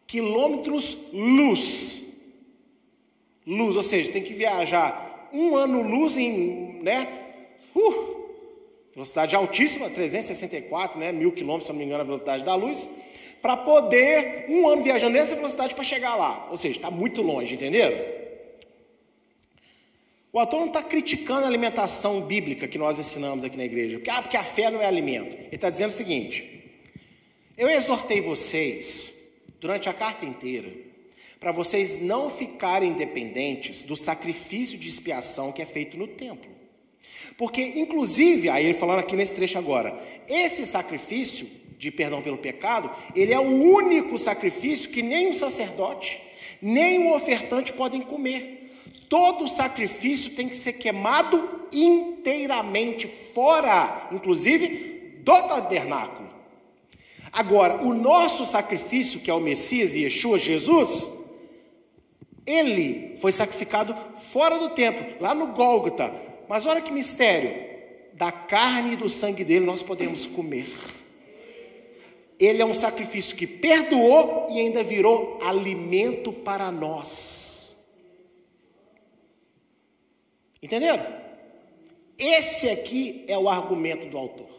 quilômetros luz luz, ou seja, tem que viajar um ano luz em, né, uh, velocidade altíssima, 364, né, mil quilômetros, se não me engano, a velocidade da luz, para poder um ano viajando nessa velocidade para chegar lá. Ou seja, está muito longe, entenderam? O autor não está criticando a alimentação bíblica que nós ensinamos aqui na igreja, porque, ah, porque a fé não é alimento. Ele está dizendo o seguinte: eu exortei vocês durante a carta inteira para vocês não ficarem dependentes do sacrifício de expiação que é feito no templo. Porque, inclusive, aí ele falando aqui nesse trecho agora, esse sacrifício de perdão pelo pecado, ele é o único sacrifício que nem o sacerdote, nem o ofertante podem comer. Todo sacrifício tem que ser queimado inteiramente, fora, inclusive, do tabernáculo. Agora, o nosso sacrifício, que é o Messias e Yeshua, Jesus, ele foi sacrificado fora do templo, lá no Gólgota. Mas olha que mistério: da carne e do sangue dele nós podemos comer. Ele é um sacrifício que perdoou e ainda virou alimento para nós. Entenderam? Esse aqui é o argumento do autor.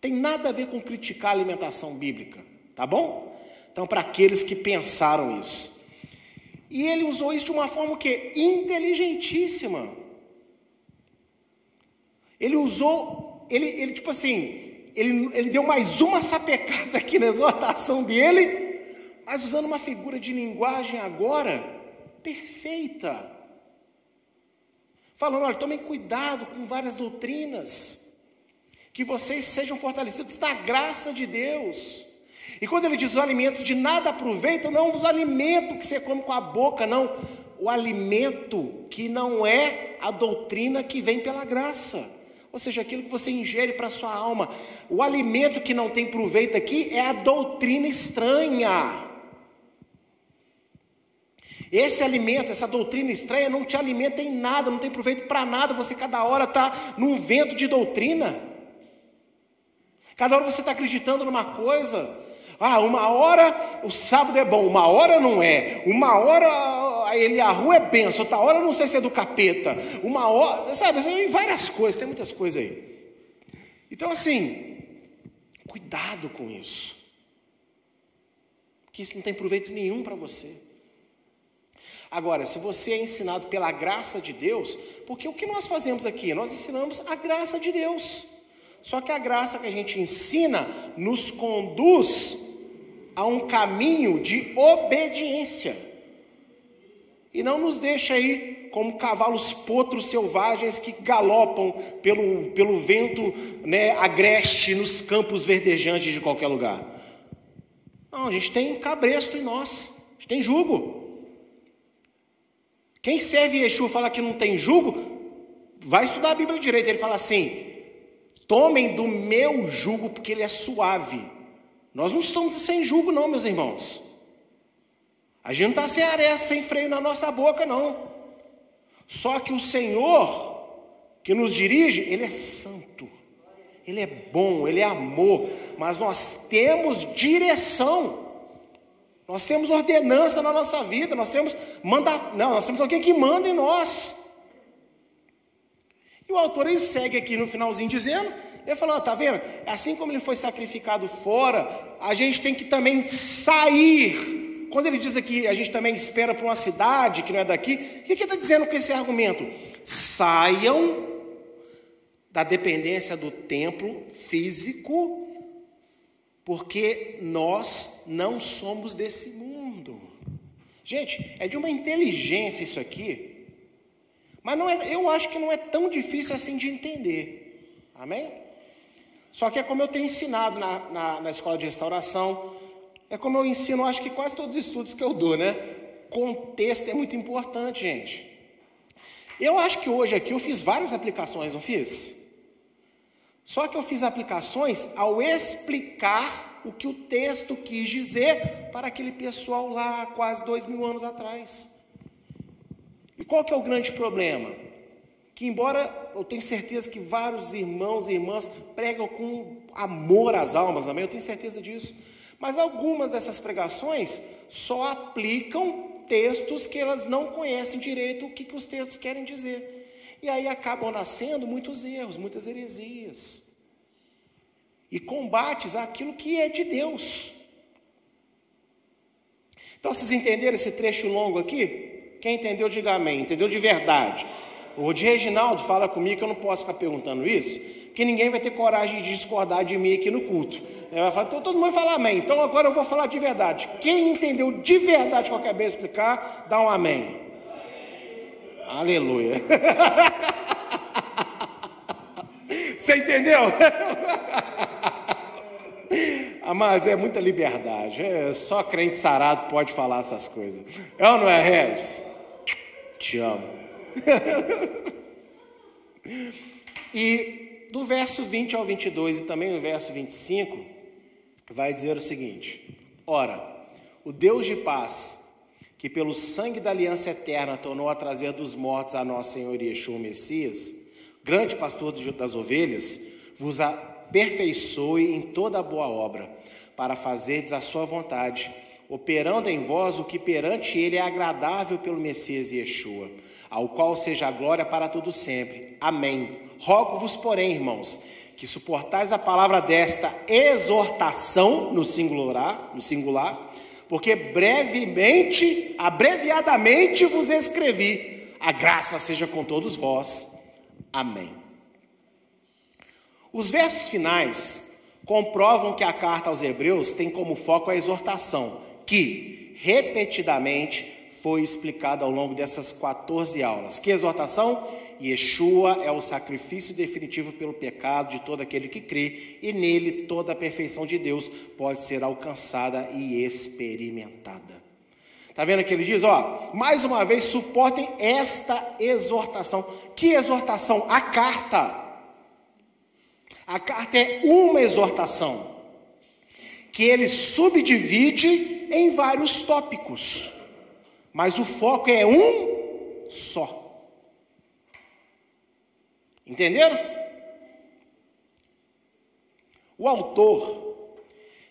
Tem nada a ver com criticar a alimentação bíblica, tá bom? Então, para aqueles que pensaram isso. E ele usou isso de uma forma que inteligentíssima. Ele usou, ele, ele tipo assim, ele, ele deu mais uma sapecada aqui na exortação dele, mas usando uma figura de linguagem agora perfeita. Falando, olha, tomem cuidado com várias doutrinas, que vocês sejam fortalecidos da graça de Deus. E quando ele diz os alimentos de nada aproveitam, não é os alimentos que você come com a boca, não. O alimento que não é a doutrina que vem pela graça. Ou seja, aquilo que você ingere para a sua alma. O alimento que não tem proveito aqui é a doutrina estranha. Esse alimento, essa doutrina estranha não te alimenta em nada, não tem proveito para nada. Você cada hora está num vento de doutrina. Cada hora você está acreditando numa coisa. Ah, uma hora o sábado é bom, uma hora não é. Uma hora ele a rua é benção, outra hora não sei se é do capeta. Uma hora, sabe, tem várias coisas, tem muitas coisas aí. Então, assim, cuidado com isso. Que isso não tem proveito nenhum para você. Agora, se você é ensinado pela graça de Deus, porque o que nós fazemos aqui? Nós ensinamos a graça de Deus. Só que a graça que a gente ensina nos conduz a um caminho de obediência. E não nos deixa aí como cavalos potros selvagens que galopam pelo, pelo vento né, agreste nos campos verdejantes de qualquer lugar. Não, a gente tem cabresto em nós, a gente tem jugo. Quem serve Yeshua fala que não tem jugo, vai estudar a Bíblia direito. Ele fala assim: tomem do meu jugo, porque ele é suave. Nós não estamos sem jugo, não, meus irmãos. A gente não está sem aresta, sem freio na nossa boca, não. Só que o Senhor que nos dirige, Ele é santo, Ele é bom, Ele é amor, mas nós temos direção. Nós temos ordenança na nossa vida, nós temos manda, não, nós temos alguém que manda em nós. E o autor ele segue aqui no finalzinho dizendo, ele falou, tá vendo? Assim como ele foi sacrificado fora, a gente tem que também sair. Quando ele diz aqui, a gente também espera para uma cidade que não é daqui, o que ele está dizendo com esse argumento? Saiam da dependência do templo físico porque nós não somos desse mundo. Gente, é de uma inteligência isso aqui, mas não é, eu acho que não é tão difícil assim de entender. Amém? Só que é como eu tenho ensinado na, na, na escola de restauração, é como eu ensino, acho que quase todos os estudos que eu dou, né? Contexto é muito importante, gente. Eu acho que hoje aqui eu fiz várias aplicações, não fiz? Só que eu fiz aplicações ao explicar o que o texto quis dizer para aquele pessoal lá quase dois mil anos atrás. E qual que é o grande problema? Que embora eu tenho certeza que vários irmãos e irmãs pregam com amor às almas, amém? Eu tenho certeza disso. Mas algumas dessas pregações só aplicam textos que elas não conhecem direito o que, que os textos querem dizer. E aí acabam nascendo muitos erros, muitas heresias. E combates aquilo que é de Deus. Então, vocês entenderam esse trecho longo aqui? Quem entendeu, diga amém. Entendeu de verdade? O de Reginaldo fala comigo que eu não posso ficar perguntando isso, porque ninguém vai ter coragem de discordar de mim aqui no culto. Ele vai falar, então todo mundo vai falar amém. Então agora eu vou falar de verdade. Quem entendeu de verdade o que eu acabei de explicar, dá um amém. Aleluia. Você entendeu? Amados, é muita liberdade. É, só crente sarado pode falar essas coisas. É ou não é, Regis? Te amo. e do verso 20 ao 22 e também o verso 25, vai dizer o seguinte: Ora, o Deus de paz que pelo sangue da aliança eterna tornou a trazer dos mortos a nosso Senhor Yeshua Messias, grande pastor das ovelhas, vos aperfeiçoe em toda boa obra, para fazerdes a sua vontade, operando em vós o que perante ele é agradável pelo Messias Yeshua, ao qual seja a glória para todo sempre. Amém. Rogo-vos, porém, irmãos, que suportais a palavra desta exortação no singular, no singular porque brevemente, abreviadamente vos escrevi. A graça seja com todos vós. Amém. Os versos finais comprovam que a carta aos Hebreus tem como foco a exortação, que repetidamente foi explicada ao longo dessas 14 aulas. Que exortação? Yeshua é o sacrifício definitivo pelo pecado de todo aquele que crê, e nele toda a perfeição de Deus pode ser alcançada e experimentada. Está vendo que ele diz, ó, mais uma vez, suportem esta exortação. Que exortação? A carta. A carta é uma exortação que ele subdivide em vários tópicos, mas o foco é um só. Entenderam? O autor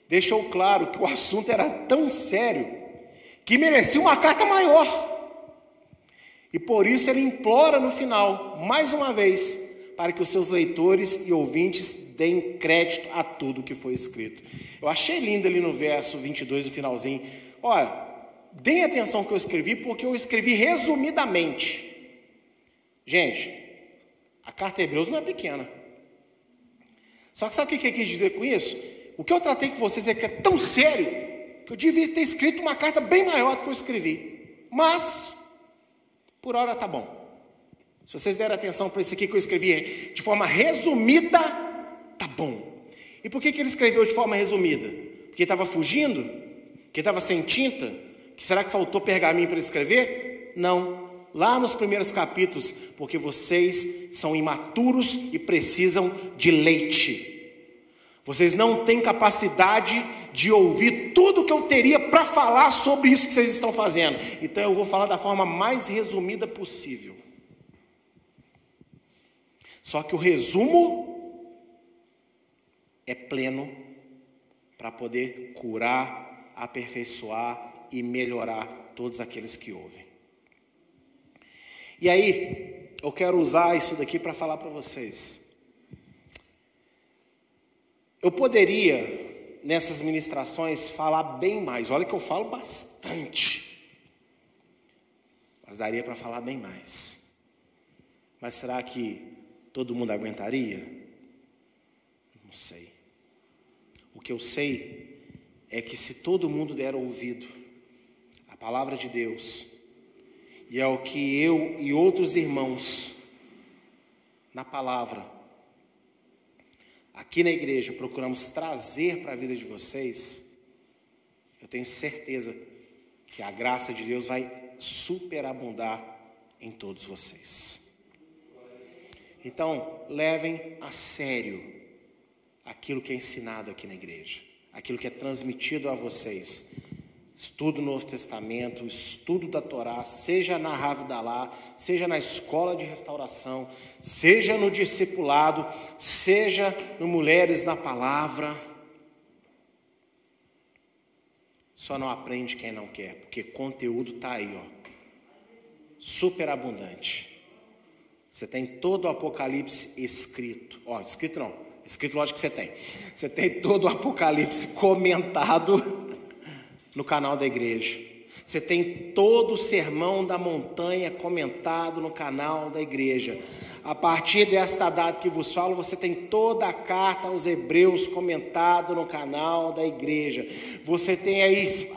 deixou claro que o assunto era tão sério que merecia uma carta maior. E por isso ele implora no final, mais uma vez, para que os seus leitores e ouvintes deem crédito a tudo que foi escrito. Eu achei lindo ali no verso 22, no finalzinho. Olha, deem atenção que eu escrevi, porque eu escrevi resumidamente. Gente, a carta Hebreus não é pequena. Só que sabe o que eu quis dizer com isso? O que eu tratei com vocês é que é tão sério que eu devia ter escrito uma carta bem maior do que eu escrevi. Mas, por hora tá bom. Se vocês deram atenção para isso aqui que eu escrevi de forma resumida, tá bom. E por que, que ele escreveu de forma resumida? Porque estava fugindo? Porque estava sem tinta? Será que faltou pergaminho para escrever? Não. Lá nos primeiros capítulos, porque vocês são imaturos e precisam de leite. Vocês não têm capacidade de ouvir tudo que eu teria para falar sobre isso que vocês estão fazendo. Então eu vou falar da forma mais resumida possível. Só que o resumo é pleno para poder curar, aperfeiçoar e melhorar todos aqueles que ouvem. E aí, eu quero usar isso daqui para falar para vocês. Eu poderia, nessas ministrações, falar bem mais. Olha que eu falo bastante. Mas daria para falar bem mais. Mas será que todo mundo aguentaria? Não sei. O que eu sei é que se todo mundo der ouvido palavra de Deus, e é o que eu e outros irmãos na palavra aqui na igreja procuramos trazer para a vida de vocês, eu tenho certeza que a graça de Deus vai superabundar em todos vocês. Então, levem a sério aquilo que é ensinado aqui na igreja, aquilo que é transmitido a vocês. Estudo do Novo Testamento, estudo da Torá, seja na Ravidalá, seja na escola de restauração, seja no discipulado, seja no Mulheres na Palavra. Só não aprende quem não quer, porque conteúdo está aí, ó, super abundante. Você tem todo o Apocalipse escrito. Ó, escrito não. Escrito, lógico que você tem. Você tem todo o Apocalipse comentado no canal da igreja. Você tem todo o sermão da montanha comentado no canal da igreja. A partir desta data que vos falo, você tem toda a carta aos Hebreus comentado no canal da igreja. Você tem aí, se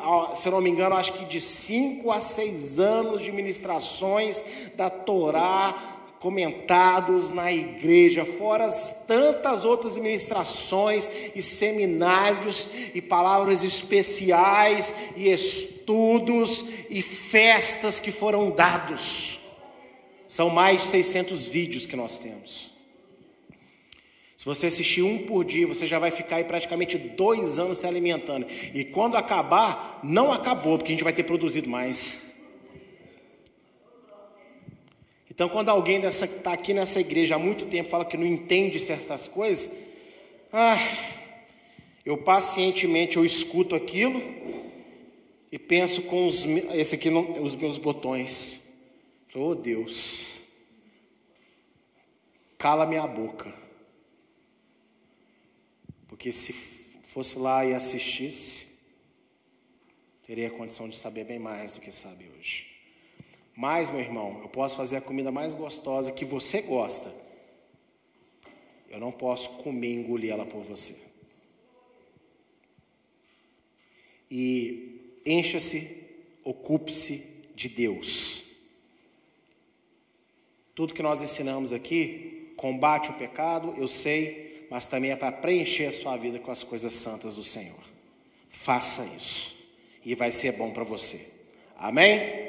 eu não me engano, acho que de 5 a 6 anos de ministrações da Torá comentados na igreja, fora as tantas outras ministrações e seminários e palavras especiais e estudos e festas que foram dados. São mais de 600 vídeos que nós temos. Se você assistir um por dia, você já vai ficar aí praticamente dois anos se alimentando. E quando acabar, não acabou, porque a gente vai ter produzido mais. Então, quando alguém está aqui nessa igreja há muito tempo fala que não entende certas coisas, ah, eu pacientemente eu escuto aquilo e penso com os, esse aqui não, os meus botões. Oh Deus, cala minha boca. Porque se fosse lá e assistisse, teria condição de saber bem mais do que sabe hoje. Mas, meu irmão, eu posso fazer a comida mais gostosa que você gosta. Eu não posso comer e engolir ela por você. E encha-se, ocupe-se de Deus. Tudo que nós ensinamos aqui combate o pecado, eu sei, mas também é para preencher a sua vida com as coisas santas do Senhor. Faça isso e vai ser bom para você. Amém?